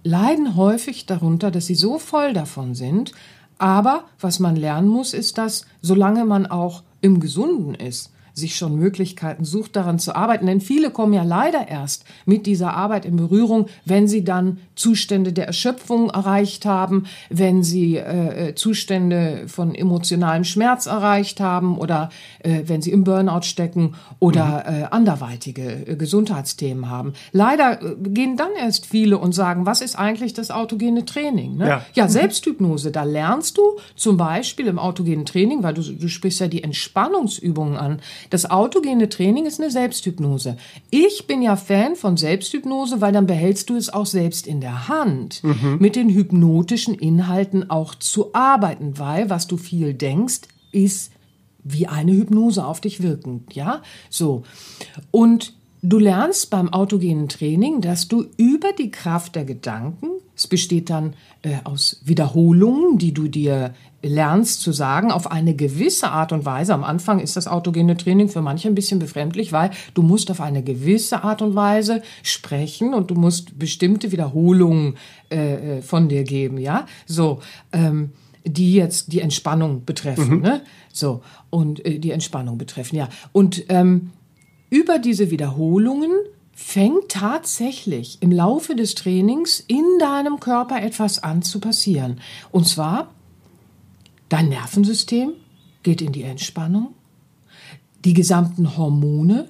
leiden häufig darunter, dass sie so voll davon sind. Aber was man lernen muss, ist, dass solange man auch im Gesunden ist, sich schon Möglichkeiten sucht, daran zu arbeiten. Denn viele kommen ja leider erst mit dieser Arbeit in Berührung, wenn sie dann Zustände der Erschöpfung erreicht haben, wenn sie äh, äh Zustände von emotionalem Schmerz erreicht haben oder äh, wenn sie im Burnout stecken oder mhm. äh, anderweitige äh, Gesundheitsthemen haben. Leider äh, gehen dann erst viele und sagen, was ist eigentlich das autogene Training? Ne? Ja. ja, Selbsthypnose, da lernst du zum Beispiel im autogenen Training, weil du, du sprichst ja die Entspannungsübungen an, das autogene Training ist eine Selbsthypnose. Ich bin ja Fan von Selbsthypnose, weil dann behältst du es auch selbst in der Hand, mhm. mit den hypnotischen Inhalten auch zu arbeiten, weil was du viel denkst, ist wie eine Hypnose auf dich wirkend, ja? So. Und Du lernst beim autogenen Training, dass du über die Kraft der Gedanken, es besteht dann äh, aus Wiederholungen, die du dir lernst zu sagen, auf eine gewisse Art und Weise. Am Anfang ist das autogene Training für manche ein bisschen befremdlich, weil du musst auf eine gewisse Art und Weise sprechen und du musst bestimmte Wiederholungen äh, äh von dir geben, ja. So. Ähm, die jetzt die Entspannung betreffen, mhm. ne? So und äh, die Entspannung betreffen, ja. Und ähm, über diese Wiederholungen fängt tatsächlich im Laufe des Trainings in deinem Körper etwas an zu passieren. Und zwar, dein Nervensystem geht in die Entspannung, die gesamten Hormone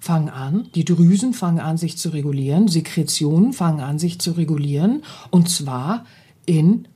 fangen an, die Drüsen fangen an, sich zu regulieren, Sekretionen fangen an, sich zu regulieren, und zwar in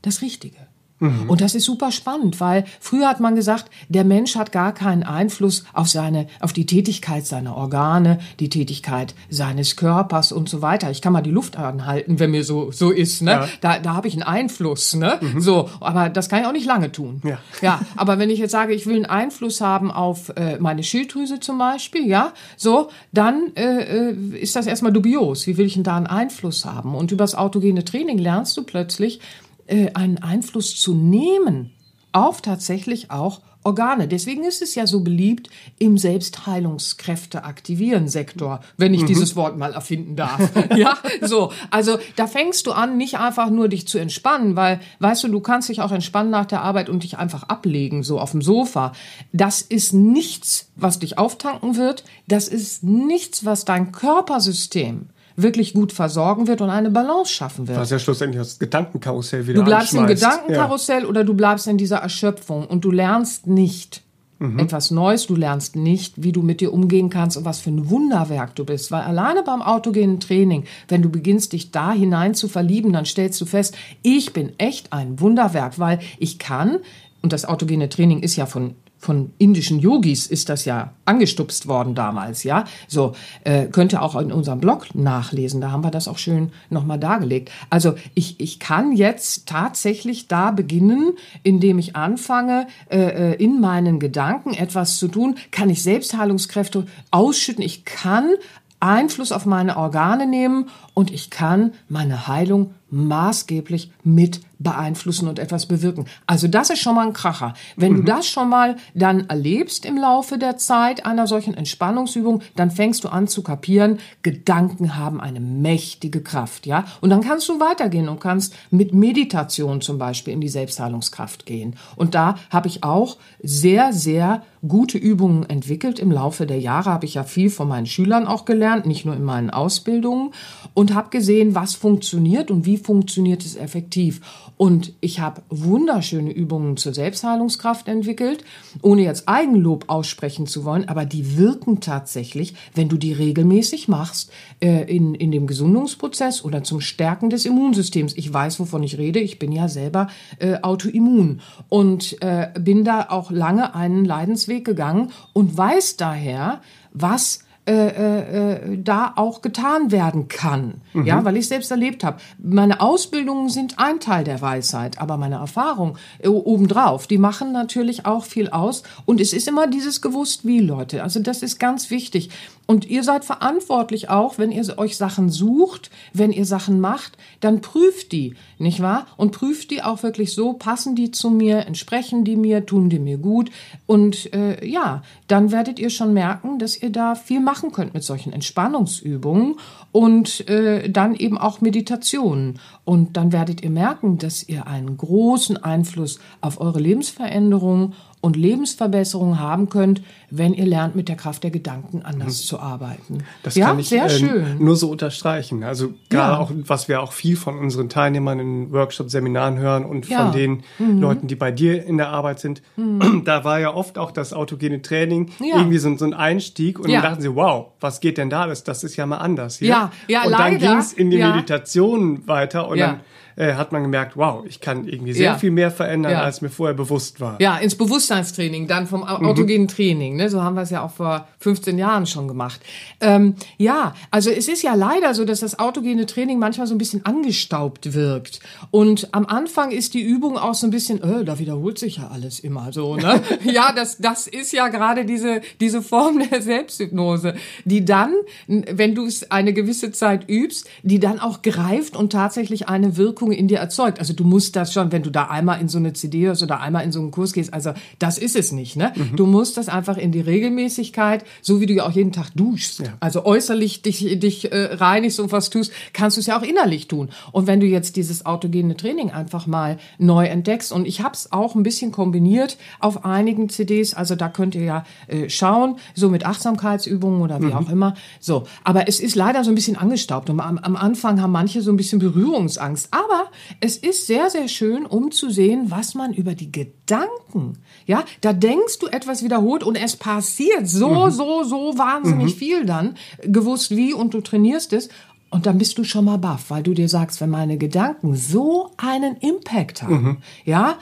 das Richtige. Mhm. Und das ist super spannend, weil früher hat man gesagt, der Mensch hat gar keinen Einfluss auf seine, auf die Tätigkeit seiner Organe, die Tätigkeit seines Körpers und so weiter. Ich kann mal die Luft anhalten, wenn mir so, so ist, ne? Ja. Da, da habe ich einen Einfluss, ne? Mhm. So. Aber das kann ich auch nicht lange tun. Ja. Ja. Aber wenn ich jetzt sage, ich will einen Einfluss haben auf äh, meine Schilddrüse zum Beispiel, ja, so, dann äh, äh ist das erstmal dubios. Wie will ich denn da einen Einfluss haben? Und übers autogene Training lernst du plötzlich, einen Einfluss zu nehmen auf tatsächlich auch Organe. Deswegen ist es ja so beliebt im Selbstheilungskräfte aktivieren Sektor, wenn ich mhm. dieses Wort mal erfinden darf. ja, so. Also da fängst du an, nicht einfach nur dich zu entspannen, weil, weißt du, du kannst dich auch entspannen nach der Arbeit und dich einfach ablegen, so auf dem Sofa. Das ist nichts, was dich auftanken wird. Das ist nichts, was dein Körpersystem wirklich gut versorgen wird und eine Balance schaffen wird. Was ja schlussendlich das Gedankenkarussell wieder Du bleibst im Gedankenkarussell ja. oder du bleibst in dieser Erschöpfung und du lernst nicht mhm. etwas Neues, du lernst nicht, wie du mit dir umgehen kannst und was für ein Wunderwerk du bist. Weil alleine beim autogenen Training, wenn du beginnst, dich da hinein zu verlieben, dann stellst du fest, ich bin echt ein Wunderwerk, weil ich kann, und das autogene Training ist ja von von indischen Yogis ist das ja angestupst worden damals, ja. So äh, könnt ihr auch in unserem Blog nachlesen. Da haben wir das auch schön nochmal dargelegt. Also ich, ich kann jetzt tatsächlich da beginnen, indem ich anfange, äh, äh, in meinen Gedanken etwas zu tun, kann ich Selbstheilungskräfte ausschütten. Ich kann Einfluss auf meine Organe nehmen und ich kann meine Heilung maßgeblich mit beeinflussen und etwas bewirken. Also das ist schon mal ein Kracher. Wenn mhm. du das schon mal dann erlebst im Laufe der Zeit einer solchen Entspannungsübung, dann fängst du an zu kapieren, Gedanken haben eine mächtige Kraft, ja. Und dann kannst du weitergehen und kannst mit Meditation zum Beispiel in die Selbstheilungskraft gehen. Und da habe ich auch sehr, sehr gute Übungen entwickelt. Im Laufe der Jahre habe ich ja viel von meinen Schülern auch gelernt, nicht nur in meinen Ausbildungen und habe gesehen, was funktioniert und wie funktioniert es effektiv. Und ich habe wunderschöne Übungen zur Selbstheilungskraft entwickelt, ohne jetzt Eigenlob aussprechen zu wollen, aber die wirken tatsächlich, wenn du die regelmäßig machst, äh, in, in dem Gesundungsprozess oder zum Stärken des Immunsystems. Ich weiß, wovon ich rede. Ich bin ja selber äh, autoimmun und äh, bin da auch lange einen Leidensweg gegangen und weiß daher, was äh, äh, äh, da auch getan werden kann. Mhm. Ja, weil ich selbst erlebt habe. Meine Ausbildungen sind ein Teil der Weisheit, aber meine Erfahrung äh, obendrauf, die machen natürlich auch viel aus. Und es ist immer dieses gewusst wie, Leute. Also das ist ganz wichtig. Und ihr seid verantwortlich auch, wenn ihr euch Sachen sucht, wenn ihr Sachen macht, dann prüft die, nicht wahr? Und prüft die auch wirklich so, passen die zu mir, entsprechen die mir, tun die mir gut. Und äh, ja, dann werdet ihr schon merken, dass ihr da viel machen könnt mit solchen Entspannungsübungen und äh, dann eben auch Meditationen. Und dann werdet ihr merken, dass ihr einen großen Einfluss auf eure Lebensveränderung und Lebensverbesserung haben könnt, wenn ihr lernt, mit der Kraft der Gedanken anders mhm. zu arbeiten. Das ja, kann ich sehr äh, schön. nur so unterstreichen. Also gerade ja. auch, was wir auch viel von unseren Teilnehmern in Workshops, Seminaren hören und ja. von den mhm. Leuten, die bei dir in der Arbeit sind, mhm. da war ja oft auch das autogene Training irgendwie so, so, ein Einstieg und dann dachten sie, wow, was geht denn da? Das, das ist ja mal anders hier. Ja, ja, und leider. dann ging es in die Meditation weiter und dann äh, hat man gemerkt, wow, ich kann irgendwie sehr ja. viel mehr verändern, ja. als mir vorher bewusst war. Ja, ins Bewusstseinstraining, dann vom mhm. autogenen Training. Ne? So haben wir es ja auch vor 15 Jahren schon gemacht. Ähm, ja, also es ist ja leider so, dass das autogene Training manchmal so ein bisschen angestaubt wirkt. Und am Anfang ist die Übung auch so ein bisschen, äh, da wiederholt sich ja alles immer so. Ne? ja, das, das ist ja gerade diese, diese Form der Selbsthypnose, die dann, wenn du es eine gewisse Zeit übst, die dann auch greift und tatsächlich eine Wirkung Wirkung in dir erzeugt. Also du musst das schon, wenn du da einmal in so eine CD hörst oder einmal in so einen Kurs gehst, also das ist es nicht. Ne? Mhm. Du musst das einfach in die Regelmäßigkeit, so wie du ja auch jeden Tag duschst, ja. also äußerlich dich, dich äh, reinigst und was tust, kannst du es ja auch innerlich tun. Und wenn du jetzt dieses autogene Training einfach mal neu entdeckst, und ich habe es auch ein bisschen kombiniert auf einigen CDs, also da könnt ihr ja äh, schauen, so mit Achtsamkeitsübungen oder wie mhm. auch immer. So, aber es ist leider so ein bisschen angestaubt und am, am Anfang haben manche so ein bisschen Berührungsangst. Aber aber es ist sehr, sehr schön, um zu sehen, was man über die Gedanken, ja, da denkst du etwas wiederholt und es passiert so, mhm. so, so wahnsinnig mhm. viel dann, gewusst wie und du trainierst es. Und dann bist du schon mal baff, weil du dir sagst, wenn meine Gedanken so einen Impact haben, mhm. ja,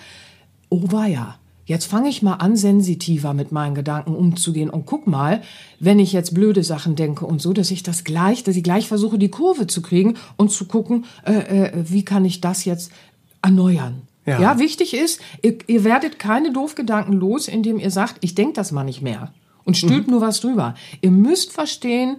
oh war ja, Jetzt fange ich mal an, sensitiver mit meinen Gedanken umzugehen und guck mal, wenn ich jetzt blöde Sachen denke und so, dass ich das gleich, dass ich gleich versuche, die Kurve zu kriegen und zu gucken, äh, äh, wie kann ich das jetzt erneuern. Ja, ja wichtig ist, ihr, ihr werdet keine Doofgedanken los, indem ihr sagt, ich denke das mal nicht mehr und stülpt mhm. nur was drüber. Ihr müsst verstehen,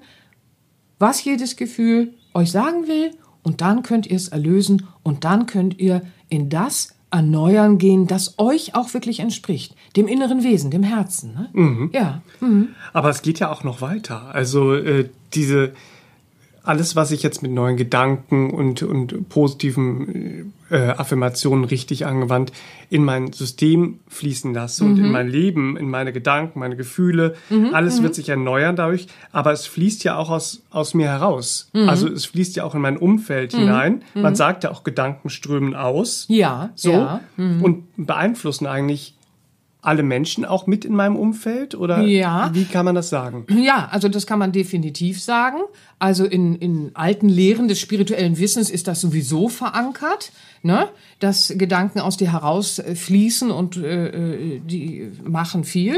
was jedes Gefühl euch sagen will und dann könnt ihr es erlösen und dann könnt ihr in das erneuern gehen, das euch auch wirklich entspricht, dem inneren Wesen, dem Herzen. Ne? Mhm. Ja. Mhm. Aber es geht ja auch noch weiter. Also äh, diese alles, was ich jetzt mit neuen Gedanken und, und positiven äh, Affirmationen richtig angewandt in mein System fließen lasse mhm. und in mhm. mein Leben, in meine Gedanken, meine Gefühle, mhm. alles mhm. wird sich erneuern dadurch, aber es fließt ja auch aus, aus mir heraus. Mhm. Also es fließt ja auch in mein Umfeld mhm. hinein. Man sagt ja auch, Gedanken strömen aus. Ja, so. Ja. Und beeinflussen eigentlich alle Menschen auch mit in meinem Umfeld oder ja. wie kann man das sagen? Ja, also das kann man definitiv sagen. Also in, in alten Lehren des spirituellen Wissens ist das sowieso verankert, ne? dass Gedanken aus dir herausfließen und äh, äh, die machen viel,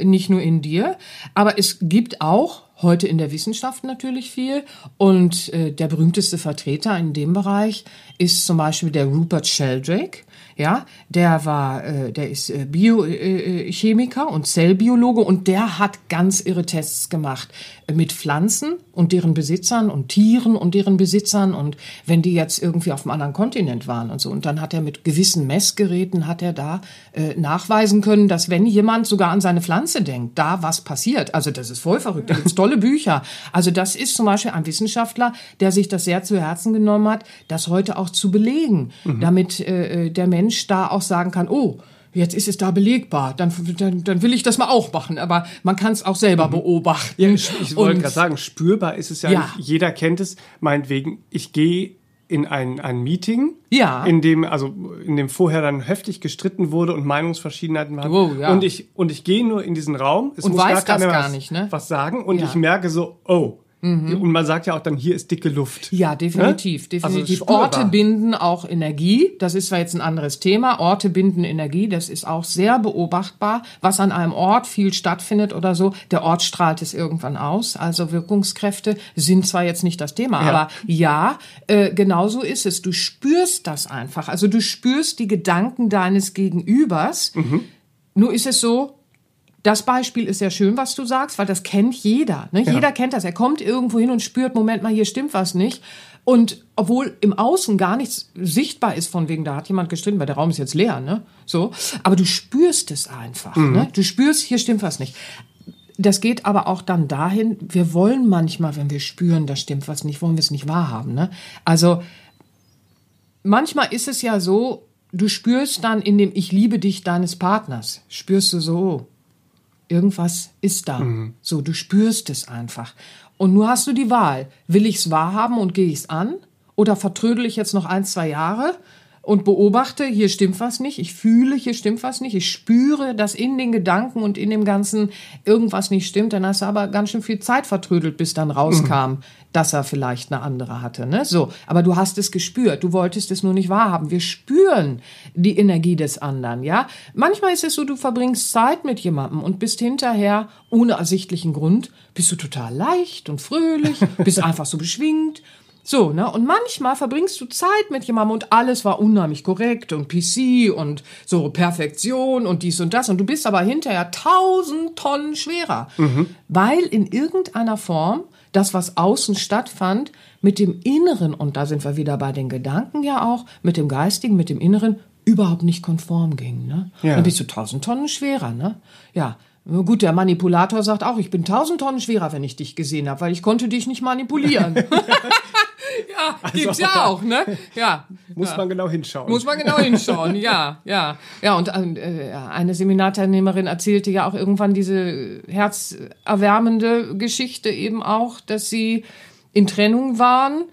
nicht nur in dir. Aber es gibt auch heute in der Wissenschaft natürlich viel. Und äh, der berühmteste Vertreter in dem Bereich ist zum Beispiel der Rupert Sheldrake ja, der war, äh, der ist äh, Biochemiker und Zellbiologe und der hat ganz irre Tests gemacht äh, mit Pflanzen und deren Besitzern und Tieren und deren Besitzern und wenn die jetzt irgendwie auf einem anderen Kontinent waren und so. Und dann hat er mit gewissen Messgeräten hat er da äh, nachweisen können, dass wenn jemand sogar an seine Pflanze denkt, da was passiert. Also das ist voll verrückt. Da gibt's tolle Bücher. Also das ist zum Beispiel ein Wissenschaftler, der sich das sehr zu Herzen genommen hat, das heute auch zu belegen, mhm. damit äh, der Mensch Mensch da auch sagen kann, oh, jetzt ist es da belegbar, dann, dann, dann will ich das mal auch machen. Aber man kann es auch selber mhm. beobachten. Ja, ich, ich wollte gerade sagen, spürbar ist es ja, ja. Nicht. Jeder kennt es. Meinetwegen, ich gehe in ein, ein Meeting, ja. in dem also in dem vorher dann heftig gestritten wurde und Meinungsverschiedenheiten waren. Oh, ja. Und ich und ich gehe nur in diesen Raum, es und muss weiß gar, das gar was, nicht, ne? was sagen und ja. ich merke so, oh, Mhm. Und man sagt ja auch dann, hier ist dicke Luft. Ja, definitiv, ja? Also definitiv. Also Orte binden auch Energie. Das ist zwar jetzt ein anderes Thema. Orte binden Energie. Das ist auch sehr beobachtbar. Was an einem Ort viel stattfindet oder so, der Ort strahlt es irgendwann aus. Also Wirkungskräfte sind zwar jetzt nicht das Thema, ja. aber ja, äh, genauso ist es. Du spürst das einfach. Also du spürst die Gedanken deines Gegenübers. Mhm. Nur ist es so, das Beispiel ist sehr schön, was du sagst, weil das kennt jeder. Ne? Ja. Jeder kennt das. Er kommt irgendwo hin und spürt, Moment mal, hier stimmt was nicht. Und obwohl im Außen gar nichts sichtbar ist, von wegen, da hat jemand gestritten, weil der Raum ist jetzt leer, ne? So. Aber du spürst es einfach, mhm. ne? Du spürst, hier stimmt was nicht. Das geht aber auch dann dahin, wir wollen manchmal, wenn wir spüren, da stimmt was nicht, wollen wir es nicht wahrhaben, ne? Also, manchmal ist es ja so, du spürst dann in dem Ich liebe dich deines Partners, spürst du so, Irgendwas ist da. Mhm. So, du spürst es einfach. Und nur hast du die Wahl. Will ich es wahrhaben und gehe ich es an? Oder vertrödel ich jetzt noch ein, zwei Jahre und beobachte, hier stimmt was nicht, ich fühle, hier stimmt was nicht, ich spüre, dass in den Gedanken und in dem Ganzen irgendwas nicht stimmt, dann hast du aber ganz schön viel Zeit vertrödelt, bis dann rauskam, mhm. dass er vielleicht eine andere hatte. Ne? So, aber du hast es gespürt, du wolltest es nur nicht wahrhaben. Wir spüren die Energie des anderen, ja. Manchmal ist es so, du verbringst Zeit mit jemandem und bist hinterher ohne ersichtlichen Grund, bist du total leicht und fröhlich, bist einfach so beschwingt so, ne? Und manchmal verbringst du Zeit mit jemandem und alles war unheimlich korrekt und PC und so Perfektion und dies und das und du bist aber hinterher tausend Tonnen schwerer, mhm. weil in irgendeiner Form das, was außen stattfand, mit dem Inneren, und da sind wir wieder bei den Gedanken ja auch, mit dem Geistigen, mit dem Inneren, überhaupt nicht konform ging. Ne? Ja. Dann bist du tausend Tonnen schwerer. Ne? Ja, Gut, der Manipulator sagt auch, ich bin tausend Tonnen schwerer, wenn ich dich gesehen habe, weil ich konnte dich nicht manipulieren. ja, also, gibt's ja auch, ne? Ja. Muss ja. man genau hinschauen. Muss man genau hinschauen, ja, ja. Ja, und äh, eine Seminarteilnehmerin erzählte ja auch irgendwann diese herzerwärmende Geschichte eben auch, dass sie in Trennung waren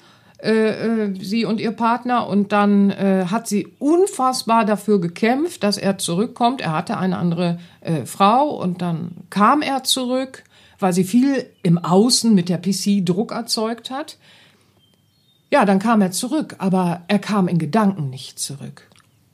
äh, äh, sie und ihr Partner und dann äh, hat sie unfassbar dafür gekämpft, dass er zurückkommt. Er hatte eine andere äh, Frau und dann kam er zurück, weil sie viel im Außen mit der PC Druck erzeugt hat. Ja, dann kam er zurück, aber er kam in Gedanken nicht zurück.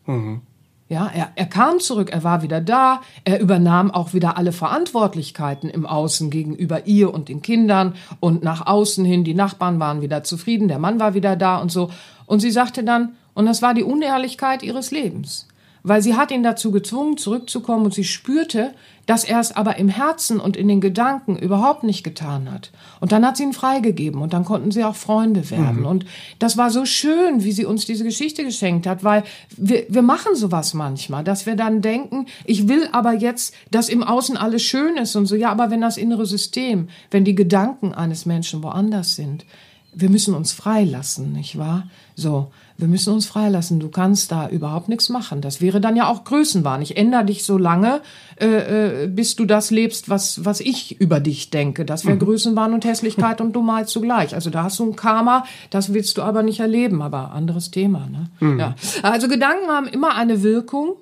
Mhm. Ja, er, er kam zurück, er war wieder da, er übernahm auch wieder alle Verantwortlichkeiten im Außen gegenüber ihr und den Kindern und nach außen hin, die Nachbarn waren wieder zufrieden, der Mann war wieder da und so. Und sie sagte dann, und das war die Unehrlichkeit ihres Lebens weil sie hat ihn dazu gezwungen, zurückzukommen und sie spürte, dass er es aber im Herzen und in den Gedanken überhaupt nicht getan hat. Und dann hat sie ihn freigegeben und dann konnten sie auch Freunde werden. Mhm. Und das war so schön, wie sie uns diese Geschichte geschenkt hat, weil wir, wir machen sowas manchmal, dass wir dann denken, ich will aber jetzt, dass im Außen alles schön ist und so. Ja, aber wenn das innere System, wenn die Gedanken eines Menschen woanders sind, wir müssen uns freilassen, nicht wahr? So, wir müssen uns freilassen. Du kannst da überhaupt nichts machen. Das wäre dann ja auch Größenwahn. Ich ändere dich so lange, äh, äh, bis du das lebst, was, was ich über dich denke. Das wäre mhm. Größenwahn und Hässlichkeit und Dummheit zugleich. Also da hast du ein Karma, das willst du aber nicht erleben. Aber anderes Thema. Ne? Mhm. Ja. Also Gedanken haben immer eine Wirkung.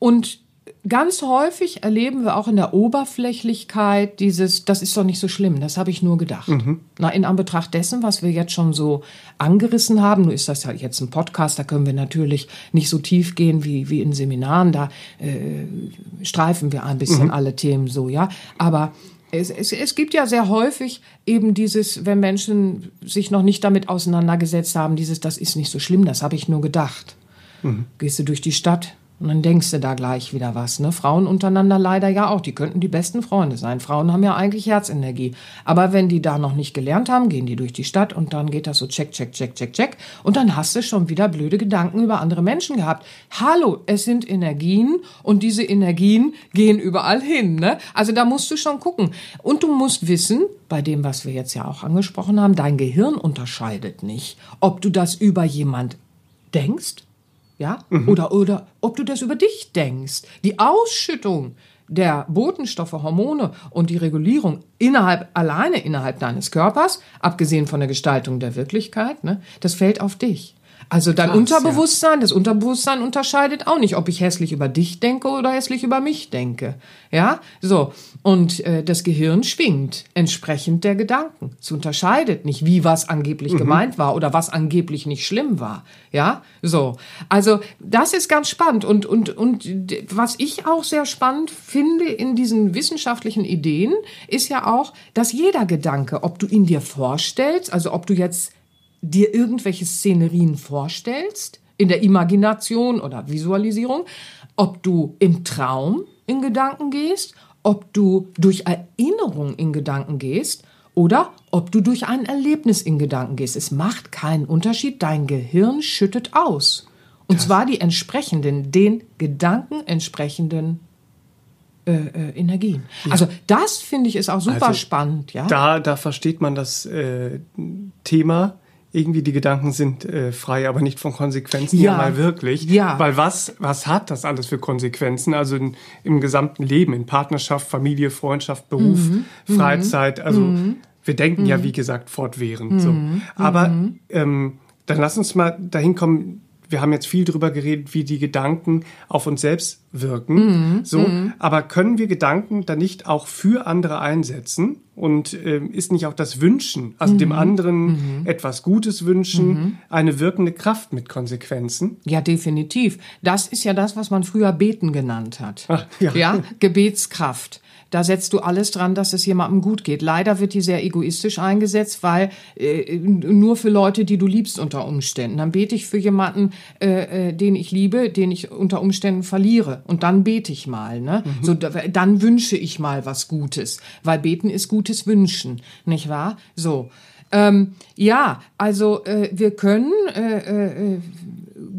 Und ganz häufig erleben wir auch in der Oberflächlichkeit dieses, das ist doch nicht so schlimm, das habe ich nur gedacht. Mhm. Na, in Anbetracht dessen, was wir jetzt schon so angerissen haben, nur ist das ja jetzt ein Podcast, da können wir natürlich nicht so tief gehen wie, wie in Seminaren, da äh, streifen wir ein bisschen mhm. alle Themen so, ja. Aber es, es, es gibt ja sehr häufig eben dieses, wenn Menschen sich noch nicht damit auseinandergesetzt haben, dieses, das ist nicht so schlimm, das habe ich nur gedacht. Gehst du durch die Stadt, und dann denkst du da gleich wieder was. Ne? Frauen untereinander leider ja auch. Die könnten die besten Freunde sein. Frauen haben ja eigentlich Herzenergie. Aber wenn die da noch nicht gelernt haben, gehen die durch die Stadt und dann geht das so check, check, check, check, check. Und dann hast du schon wieder blöde Gedanken über andere Menschen gehabt. Hallo, es sind Energien und diese Energien gehen überall hin. Ne? Also da musst du schon gucken. Und du musst wissen, bei dem, was wir jetzt ja auch angesprochen haben, dein Gehirn unterscheidet nicht, ob du das über jemand denkst ja? Mhm. Oder, oder ob du das über dich denkst. Die Ausschüttung der Botenstoffe, Hormone und die Regulierung innerhalb, alleine innerhalb deines Körpers, abgesehen von der Gestaltung der Wirklichkeit, ne, das fällt auf dich. Also dein Krass, Unterbewusstsein, ja. das Unterbewusstsein unterscheidet auch nicht, ob ich hässlich über dich denke oder hässlich über mich denke. Ja, so. Und äh, das Gehirn schwingt entsprechend der Gedanken. Es unterscheidet nicht, wie was angeblich mhm. gemeint war oder was angeblich nicht schlimm war. Ja, so. Also das ist ganz spannend. Und, und, und was ich auch sehr spannend finde in diesen wissenschaftlichen Ideen, ist ja auch, dass jeder Gedanke, ob du ihn dir vorstellst, also ob du jetzt dir irgendwelche Szenerien vorstellst, in der Imagination oder Visualisierung, ob du im Traum in Gedanken gehst, ob du durch Erinnerung in Gedanken gehst oder ob du durch ein Erlebnis in Gedanken gehst. Es macht keinen Unterschied, dein Gehirn schüttet aus. Und das zwar die entsprechenden, den Gedanken entsprechenden äh, äh, Energien. Ja. Also das finde ich ist auch super also, spannend. Ja? Da, da versteht man das äh, Thema irgendwie die Gedanken sind äh, frei, aber nicht von Konsequenzen ja, mal wirklich. Ja. Weil was, was hat das alles für Konsequenzen? Also in, im gesamten Leben, in Partnerschaft, Familie, Freundschaft, Beruf, mhm. Freizeit. Also mhm. wir denken mhm. ja, wie gesagt, fortwährend. So. Mhm. Aber mhm. ähm, dann lass uns mal dahin kommen, wir haben jetzt viel darüber geredet, wie die Gedanken auf uns selbst wirken. Mhm, so, mhm. aber können wir Gedanken dann nicht auch für andere einsetzen? Und äh, ist nicht auch das Wünschen, also mhm, dem anderen mhm. etwas Gutes wünschen, mhm. eine wirkende Kraft mit Konsequenzen? Ja, definitiv. Das ist ja das, was man früher Beten genannt hat. Ach, ja. ja, Gebetskraft. Da setzt du alles dran, dass es jemandem gut geht. Leider wird die sehr egoistisch eingesetzt, weil äh, nur für Leute, die du liebst unter Umständen. Dann bete ich für jemanden, äh, äh, den ich liebe, den ich unter Umständen verliere. Und dann bete ich mal. Ne? Mhm. So, dann wünsche ich mal was Gutes, weil beten ist gutes Wünschen, nicht wahr? So. Ähm, ja, also äh, wir können äh, äh,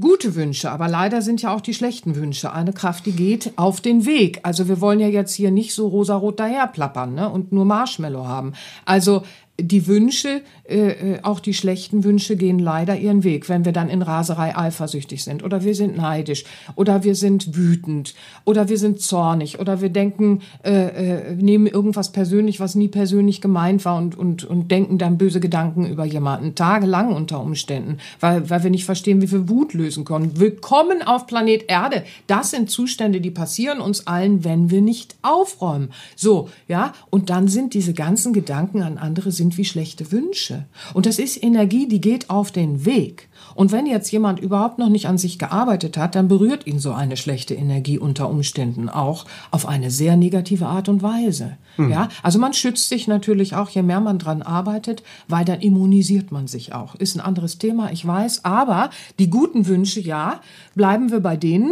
gute Wünsche, aber leider sind ja auch die schlechten Wünsche eine Kraft, die geht auf den Weg. Also wir wollen ja jetzt hier nicht so rosarot daherplappern ne, und nur Marshmallow haben. Also die Wünsche, äh, äh, auch die schlechten Wünsche gehen leider ihren Weg, wenn wir dann in Raserei eifersüchtig sind oder wir sind neidisch oder wir sind wütend oder wir sind zornig oder wir denken, äh, äh, nehmen irgendwas persönlich, was nie persönlich gemeint war und, und, und denken dann böse Gedanken über jemanden, tagelang unter Umständen, weil, weil wir nicht verstehen, wie wir Wut lösen können. Willkommen auf Planet Erde. Das sind Zustände, die passieren uns allen, wenn wir nicht aufräumen. So, ja, und dann sind diese ganzen Gedanken an andere sind wie schlechte. Wünsche. Und das ist Energie, die geht auf den Weg. Und wenn jetzt jemand überhaupt noch nicht an sich gearbeitet hat, dann berührt ihn so eine schlechte Energie unter Umständen auch auf eine sehr negative Art und Weise. Mhm. Ja, also man schützt sich natürlich auch, je mehr man dran arbeitet, weil dann immunisiert man sich auch. Ist ein anderes Thema, ich weiß, aber die guten Wünsche, ja, bleiben wir bei denen.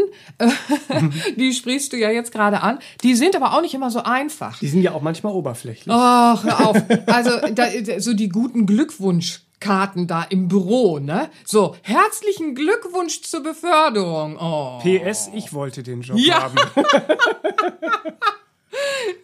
Mhm. die sprichst du ja jetzt gerade an. Die sind aber auch nicht immer so einfach. Die sind ja auch manchmal oberflächlich. Ach, hör auf. Also da, so die guten Glückwunsch Karten da im Büro, ne? So, herzlichen Glückwunsch zur Beförderung. Oh. PS, ich wollte den Job ja. haben.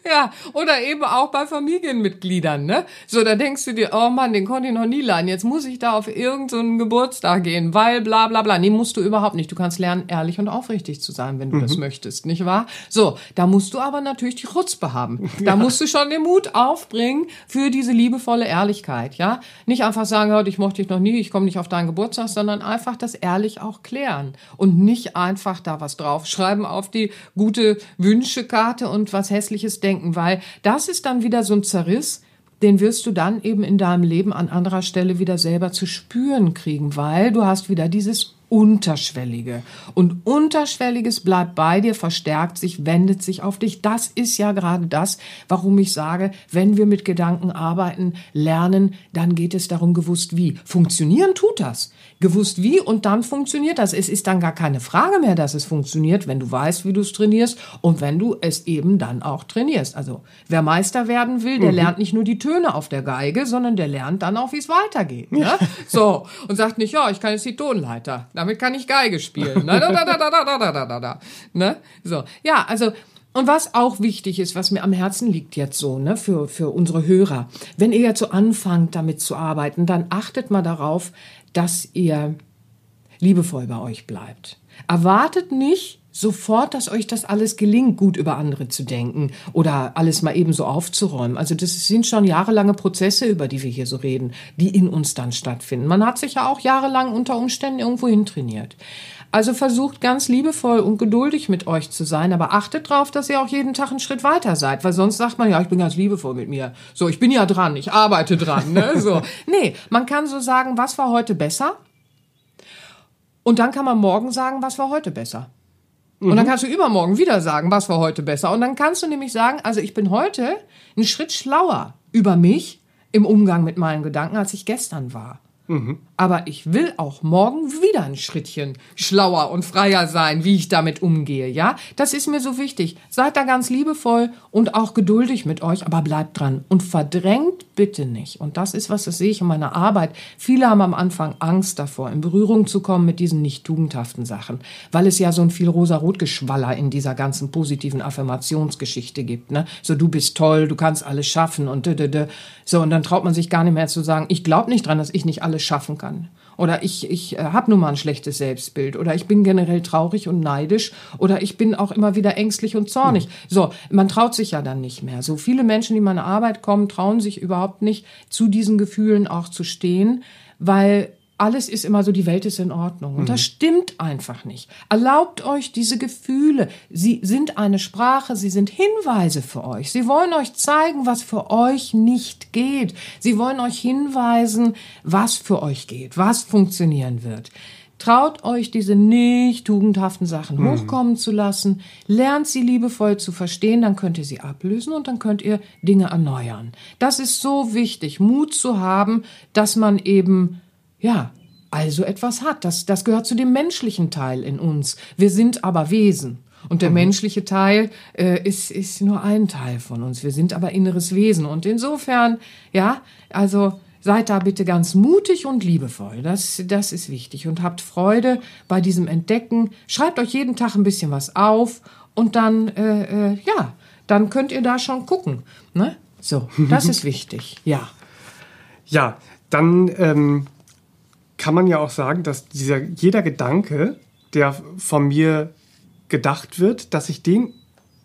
Ja, oder eben auch bei Familienmitgliedern, ne? So, da denkst du dir, oh Mann, den konnte ich noch nie laden. Jetzt muss ich da auf irgendeinen so Geburtstag gehen, weil bla bla bla. Nee, musst du überhaupt nicht. Du kannst lernen, ehrlich und aufrichtig zu sein, wenn du mhm. das möchtest, nicht wahr? So, da musst du aber natürlich die Chutzpe haben. Da ja. musst du schon den Mut aufbringen für diese liebevolle Ehrlichkeit, ja? Nicht einfach sagen, hör, ich mochte dich noch nie, ich komme nicht auf deinen Geburtstag, sondern einfach das ehrlich auch klären. Und nicht einfach da was draufschreiben auf die gute Wünschekarte und was hässliches denken, weil das ist dann wieder so ein Zerriss, den wirst du dann eben in deinem Leben an anderer Stelle wieder selber zu spüren kriegen, weil du hast wieder dieses Unterschwellige. Und Unterschwelliges bleibt bei dir, verstärkt sich, wendet sich auf dich. Das ist ja gerade das, warum ich sage, wenn wir mit Gedanken arbeiten, lernen, dann geht es darum, gewusst wie. Funktionieren tut das. Gewusst wie und dann funktioniert das. Es ist dann gar keine Frage mehr, dass es funktioniert, wenn du weißt, wie du es trainierst und wenn du es eben dann auch trainierst. Also wer Meister werden will, der mhm. lernt nicht nur die Töne auf der Geige, sondern der lernt dann auch, wie es weitergeht. Ne? so und sagt nicht, ja, ich kann jetzt die Tonleiter damit kann ich Geige spielen. Ne? Da, da, da, da, da, da, da, da, da. Ne? So. Ja, also, und was auch wichtig ist, was mir am Herzen liegt jetzt so, ne, für, für unsere Hörer. Wenn ihr jetzt so anfangt, damit zu arbeiten, dann achtet mal darauf, dass ihr liebevoll bei euch bleibt. Erwartet nicht, sofort, dass euch das alles gelingt, gut über andere zu denken oder alles mal eben so aufzuräumen. Also das sind schon jahrelange Prozesse, über die wir hier so reden, die in uns dann stattfinden. Man hat sich ja auch jahrelang unter Umständen irgendwo hin trainiert. Also versucht ganz liebevoll und geduldig mit euch zu sein, aber achtet darauf, dass ihr auch jeden Tag einen Schritt weiter seid, weil sonst sagt man ja, ich bin ganz liebevoll mit mir. So, ich bin ja dran, ich arbeite dran, ne? So. Nee, man kann so sagen, was war heute besser? Und dann kann man morgen sagen, was war heute besser? Und dann mhm. kannst du übermorgen wieder sagen, was war heute besser. Und dann kannst du nämlich sagen, also ich bin heute einen Schritt schlauer über mich im Umgang mit meinen Gedanken, als ich gestern war. Mhm. Aber ich will auch morgen wieder ein Schrittchen schlauer und freier sein, wie ich damit umgehe, ja? Das ist mir so wichtig. Seid da ganz liebevoll und auch geduldig mit euch, aber bleibt dran und verdrängt bitte nicht. Und das ist was, das sehe ich in meiner Arbeit. Viele haben am Anfang Angst davor, in Berührung zu kommen mit diesen nicht tugendhaften Sachen, weil es ja so ein viel rosa-rot-Geschwaller in dieser ganzen positiven Affirmationsgeschichte gibt, ne? So, du bist toll, du kannst alles schaffen und d, d, d. so, und dann traut man sich gar nicht mehr zu sagen, ich glaube nicht dran, dass ich nicht alles schaffen kann. Oder ich, ich äh, habe nun mal ein schlechtes Selbstbild. Oder ich bin generell traurig und neidisch. Oder ich bin auch immer wieder ängstlich und zornig. Mhm. So, man traut sich ja dann nicht mehr. So viele Menschen, die in meine Arbeit kommen, trauen sich überhaupt nicht, zu diesen Gefühlen auch zu stehen, weil alles ist immer so, die Welt ist in Ordnung. Und das mhm. stimmt einfach nicht. Erlaubt euch diese Gefühle. Sie sind eine Sprache, sie sind Hinweise für euch. Sie wollen euch zeigen, was für euch nicht geht. Sie wollen euch hinweisen, was für euch geht, was funktionieren wird. Traut euch diese nicht tugendhaften Sachen mhm. hochkommen zu lassen, lernt sie liebevoll zu verstehen, dann könnt ihr sie ablösen und dann könnt ihr Dinge erneuern. Das ist so wichtig, Mut zu haben, dass man eben ja, also etwas hat. Das, das gehört zu dem menschlichen Teil in uns. Wir sind aber Wesen. Und der mhm. menschliche Teil äh, ist, ist nur ein Teil von uns. Wir sind aber inneres Wesen. Und insofern, ja, also seid da bitte ganz mutig und liebevoll. Das, das ist wichtig. Und habt Freude bei diesem Entdecken. Schreibt euch jeden Tag ein bisschen was auf. Und dann, äh, äh, ja, dann könnt ihr da schon gucken. Ne? So, das ist wichtig. Ja. Ja, dann ähm, kann man ja auch sagen, dass dieser, jeder Gedanke, der von mir gedacht wird, dass ich den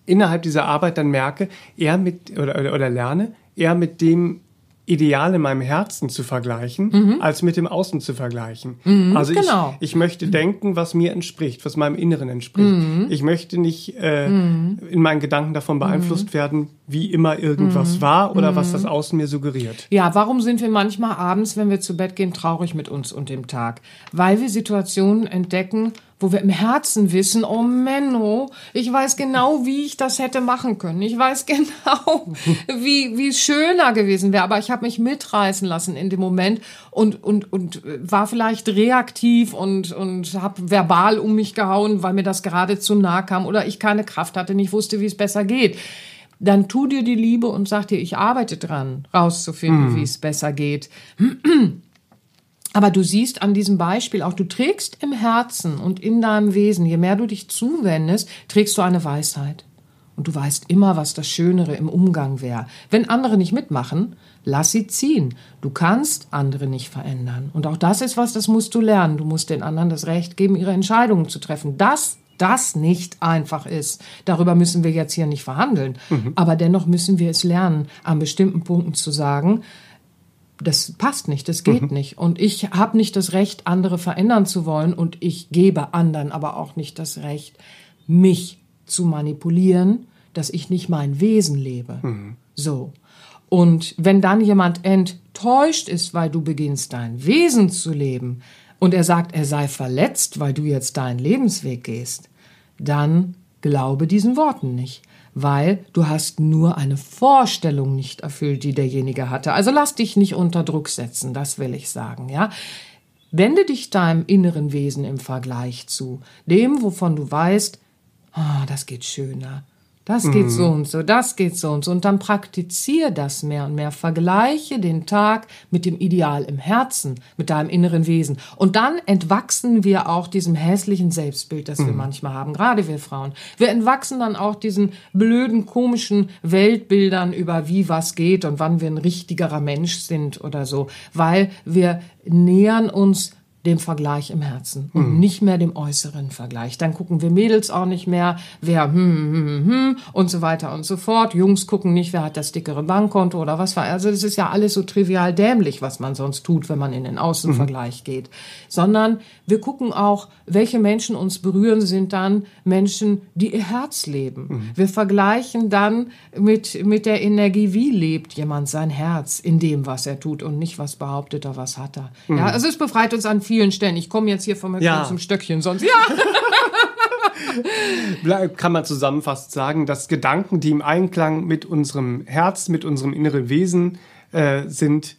innerhalb dieser Arbeit dann merke, eher mit oder, oder lerne, eher mit dem Ideal in meinem Herzen zu vergleichen, mhm. als mit dem Außen zu vergleichen. Mhm, also genau. ich, ich möchte denken, was mir entspricht, was meinem Inneren entspricht. Mhm. Ich möchte nicht äh, mhm. in meinen Gedanken davon beeinflusst mhm. werden, wie immer irgendwas mhm. war oder was das Außen mir suggeriert. Ja, warum sind wir manchmal abends, wenn wir zu Bett gehen, traurig mit uns und dem Tag? Weil wir Situationen entdecken, wo wir im Herzen wissen, oh Menno, ich weiß genau, wie ich das hätte machen können. Ich weiß genau, wie, wie es schöner gewesen wäre. Aber ich habe mich mitreißen lassen in dem Moment und, und, und war vielleicht reaktiv und, und habe verbal um mich gehauen, weil mir das gerade zu nah kam oder ich keine Kraft hatte, nicht wusste, wie es besser geht dann tu dir die Liebe und sag dir, ich arbeite dran, rauszufinden, mm. wie es besser geht. Aber du siehst an diesem Beispiel auch, du trägst im Herzen und in deinem Wesen, je mehr du dich zuwendest, trägst du eine Weisheit. Und du weißt immer, was das Schönere im Umgang wäre. Wenn andere nicht mitmachen, lass sie ziehen. Du kannst andere nicht verändern. Und auch das ist was, das musst du lernen. Du musst den anderen das Recht geben, ihre Entscheidungen zu treffen. Das das nicht einfach ist. Darüber müssen wir jetzt hier nicht verhandeln. Mhm. Aber dennoch müssen wir es lernen, an bestimmten Punkten zu sagen, das passt nicht, das geht mhm. nicht. Und ich habe nicht das Recht, andere verändern zu wollen und ich gebe anderen aber auch nicht das Recht, mich zu manipulieren, dass ich nicht mein Wesen lebe. Mhm. So. Und wenn dann jemand enttäuscht ist, weil du beginnst, dein Wesen zu leben und er sagt, er sei verletzt, weil du jetzt deinen Lebensweg gehst, dann glaube diesen Worten nicht, weil du hast nur eine Vorstellung nicht erfüllt, die derjenige hatte. Also lass dich nicht unter Druck setzen, das will ich sagen, ja. Wende dich deinem inneren Wesen im Vergleich zu, dem, wovon du weißt, ah, das geht schöner, das geht so und so, das geht so und so. Und dann praktiziere das mehr und mehr. Vergleiche den Tag mit dem Ideal im Herzen, mit deinem inneren Wesen. Und dann entwachsen wir auch diesem hässlichen Selbstbild, das wir manchmal haben, gerade wir Frauen. Wir entwachsen dann auch diesen blöden, komischen Weltbildern über wie was geht und wann wir ein richtigerer Mensch sind oder so. Weil wir nähern uns dem Vergleich im Herzen und nicht mehr dem äußeren Vergleich. Dann gucken wir Mädels auch nicht mehr, wer hm, hm, hm, hm und so weiter und so fort. Jungs gucken nicht, wer hat das dickere Bankkonto oder was war. Also das ist ja alles so trivial dämlich, was man sonst tut, wenn man in den Außenvergleich geht. Sondern wir gucken auch, welche Menschen uns berühren, sind dann Menschen, die ihr Herz leben. Wir vergleichen dann mit, mit der Energie, wie lebt jemand sein Herz in dem, was er tut und nicht, was behauptet er, was hat er. Ja, also es befreit uns an vielen Stellen. Ich komme jetzt hier vom Ja. zum Stöckchen, sonst ja. Kann man zusammenfassend sagen, dass Gedanken, die im Einklang mit unserem Herz, mit unserem inneren Wesen äh, sind,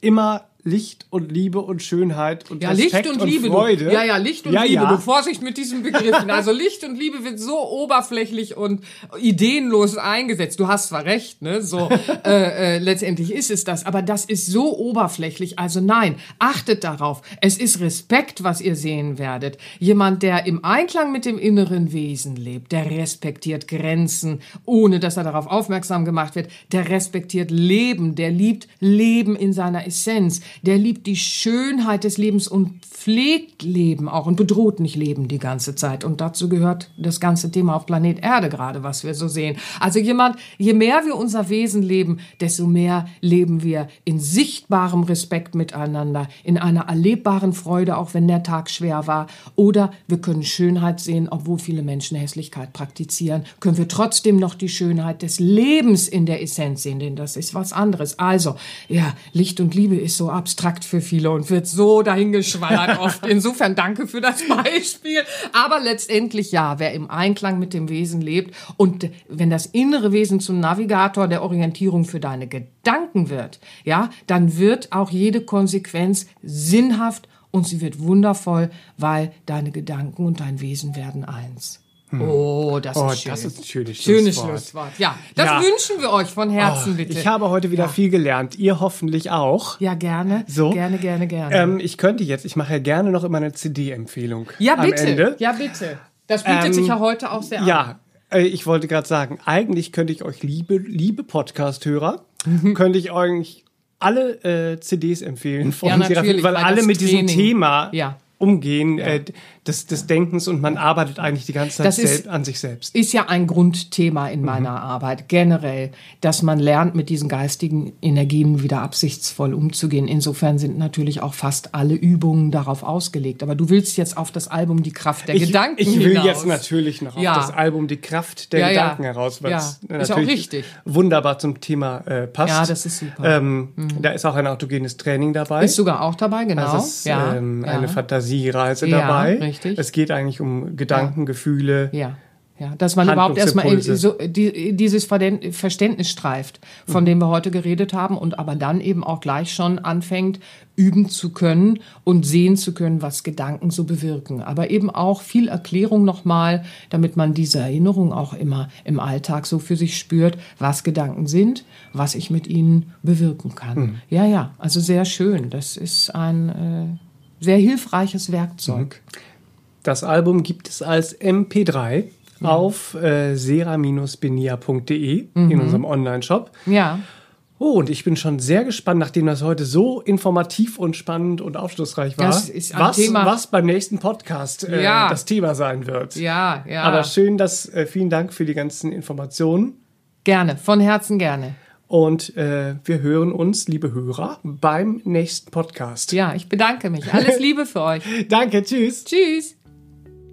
immer Licht und Liebe und Schönheit und Ja, Respekt Licht und, Liebe. Freude. Du, ja, ja, Licht und Ja, Liebe. ja. Du Vorsicht mit diesen Begriffen. Also Licht und Liebe wird so oberflächlich und ideenlos eingesetzt. Du hast zwar recht, ne? So äh, äh, letztendlich ist es das, aber das ist so oberflächlich. Also nein, achtet darauf. Es ist Respekt, was ihr sehen werdet. Jemand, der im Einklang mit dem inneren Wesen lebt, der respektiert Grenzen, ohne dass er darauf aufmerksam gemacht wird. Der respektiert Leben, der liebt Leben in seiner Essenz der liebt die Schönheit des Lebens und pflegt Leben auch und bedroht nicht Leben die ganze Zeit. Und dazu gehört das ganze Thema auf Planet Erde gerade, was wir so sehen. Also jemand, je mehr wir unser Wesen leben, desto mehr leben wir in sichtbarem Respekt miteinander, in einer erlebbaren Freude, auch wenn der Tag schwer war. Oder wir können Schönheit sehen, obwohl viele Menschen Hässlichkeit praktizieren, können wir trotzdem noch die Schönheit des Lebens in der Essenz sehen, denn das ist was anderes. Also, ja, Licht und Liebe ist so abstrakt für viele und wird so dahingeschwallert oft. Insofern danke für das Beispiel. Aber letztendlich ja, wer im Einklang mit dem Wesen lebt und wenn das innere Wesen zum Navigator der Orientierung für deine Gedanken wird, ja, dann wird auch jede Konsequenz sinnhaft und sie wird wundervoll, weil deine Gedanken und dein Wesen werden eins. Oh, das Oh, ist schön. das ist ein schönes Schönes Schlusswort. Schlusswort. Ja, das Ja. wünschen wir euch von Herzen, Oh, bitte. Ich habe heute wieder viel gelernt. Ihr hoffentlich auch. ja, gerne. So. Gerne, gerne, gerne. Ähm, ich könnte jetzt, ich mache ja gerne noch immer eine CD-Empfehlung. ja, am bitte. Ende. Ja, bitte. Das bietet Ähm, sich ja heute auch sehr an. Ja, äh, ich wollte gerade sagen, eigentlich könnte ich euch, liebe, liebe Podcast-Hörer, könnte ich euch alle äh, CDs empfehlen von Ja, Serafin, weil weil alle mit diesem Training- Thema Ja. umgehen, äh, des, des Denkens und man arbeitet eigentlich die ganze Zeit ist- an sich selbst. ist ja ein Grundthema in meiner Mhm. Arbeit generell, dass man lernt, mit diesen geistigen Energien wieder absichtsvoll umzugehen. Insofern sind natürlich auch fast alle Übungen darauf ausgelegt. Aber du willst jetzt auf das Album Die Kraft der Ich, Gedanken ich will hinaus. jetzt natürlich noch Ja. auf das Album Die Kraft der Ja, ja. Gedanken heraus, weil Ja, es ist natürlich wunderbar zum Thema äh, passt. Ja, das ist super. Ähm, Da ist auch ein autogenes Training dabei. Ist sogar auch dabei, genau. Das ist ja, ähm, ja. eine Fantasiereise Ja, dabei. richtig. Es geht eigentlich um Gedanken, Gefühle. Ja. Ja, dass man überhaupt erstmal so, die, dieses Verständnis streift, von Mhm. dem wir heute geredet haben und aber dann eben auch gleich schon anfängt, üben zu können und sehen zu können, was Gedanken so bewirken. Aber eben auch viel Erklärung nochmal, damit man diese Erinnerung auch immer im Alltag so für sich spürt, was Gedanken sind, was ich mit ihnen bewirken kann. Mhm. Ja, ja, also sehr schön. Das ist ein äh, sehr hilfreiches Werkzeug. Das Album gibt es als MP3 auf äh, sera-benia.de Mhm. in unserem Online-Shop. Ja. Oh, und ich bin schon sehr gespannt, nachdem das heute so informativ und spannend und aufschlussreich war, was, Thema- was beim nächsten Podcast äh, Ja. das Thema sein wird. Ja, ja. Aber schön, dass äh, vielen Dank für die ganzen Informationen. Gerne, von Herzen gerne. Und äh, wir hören uns, liebe Hörer, beim nächsten Podcast. Ja, ich bedanke mich. Alles Liebe für euch. Danke, tschüss. Tschüss.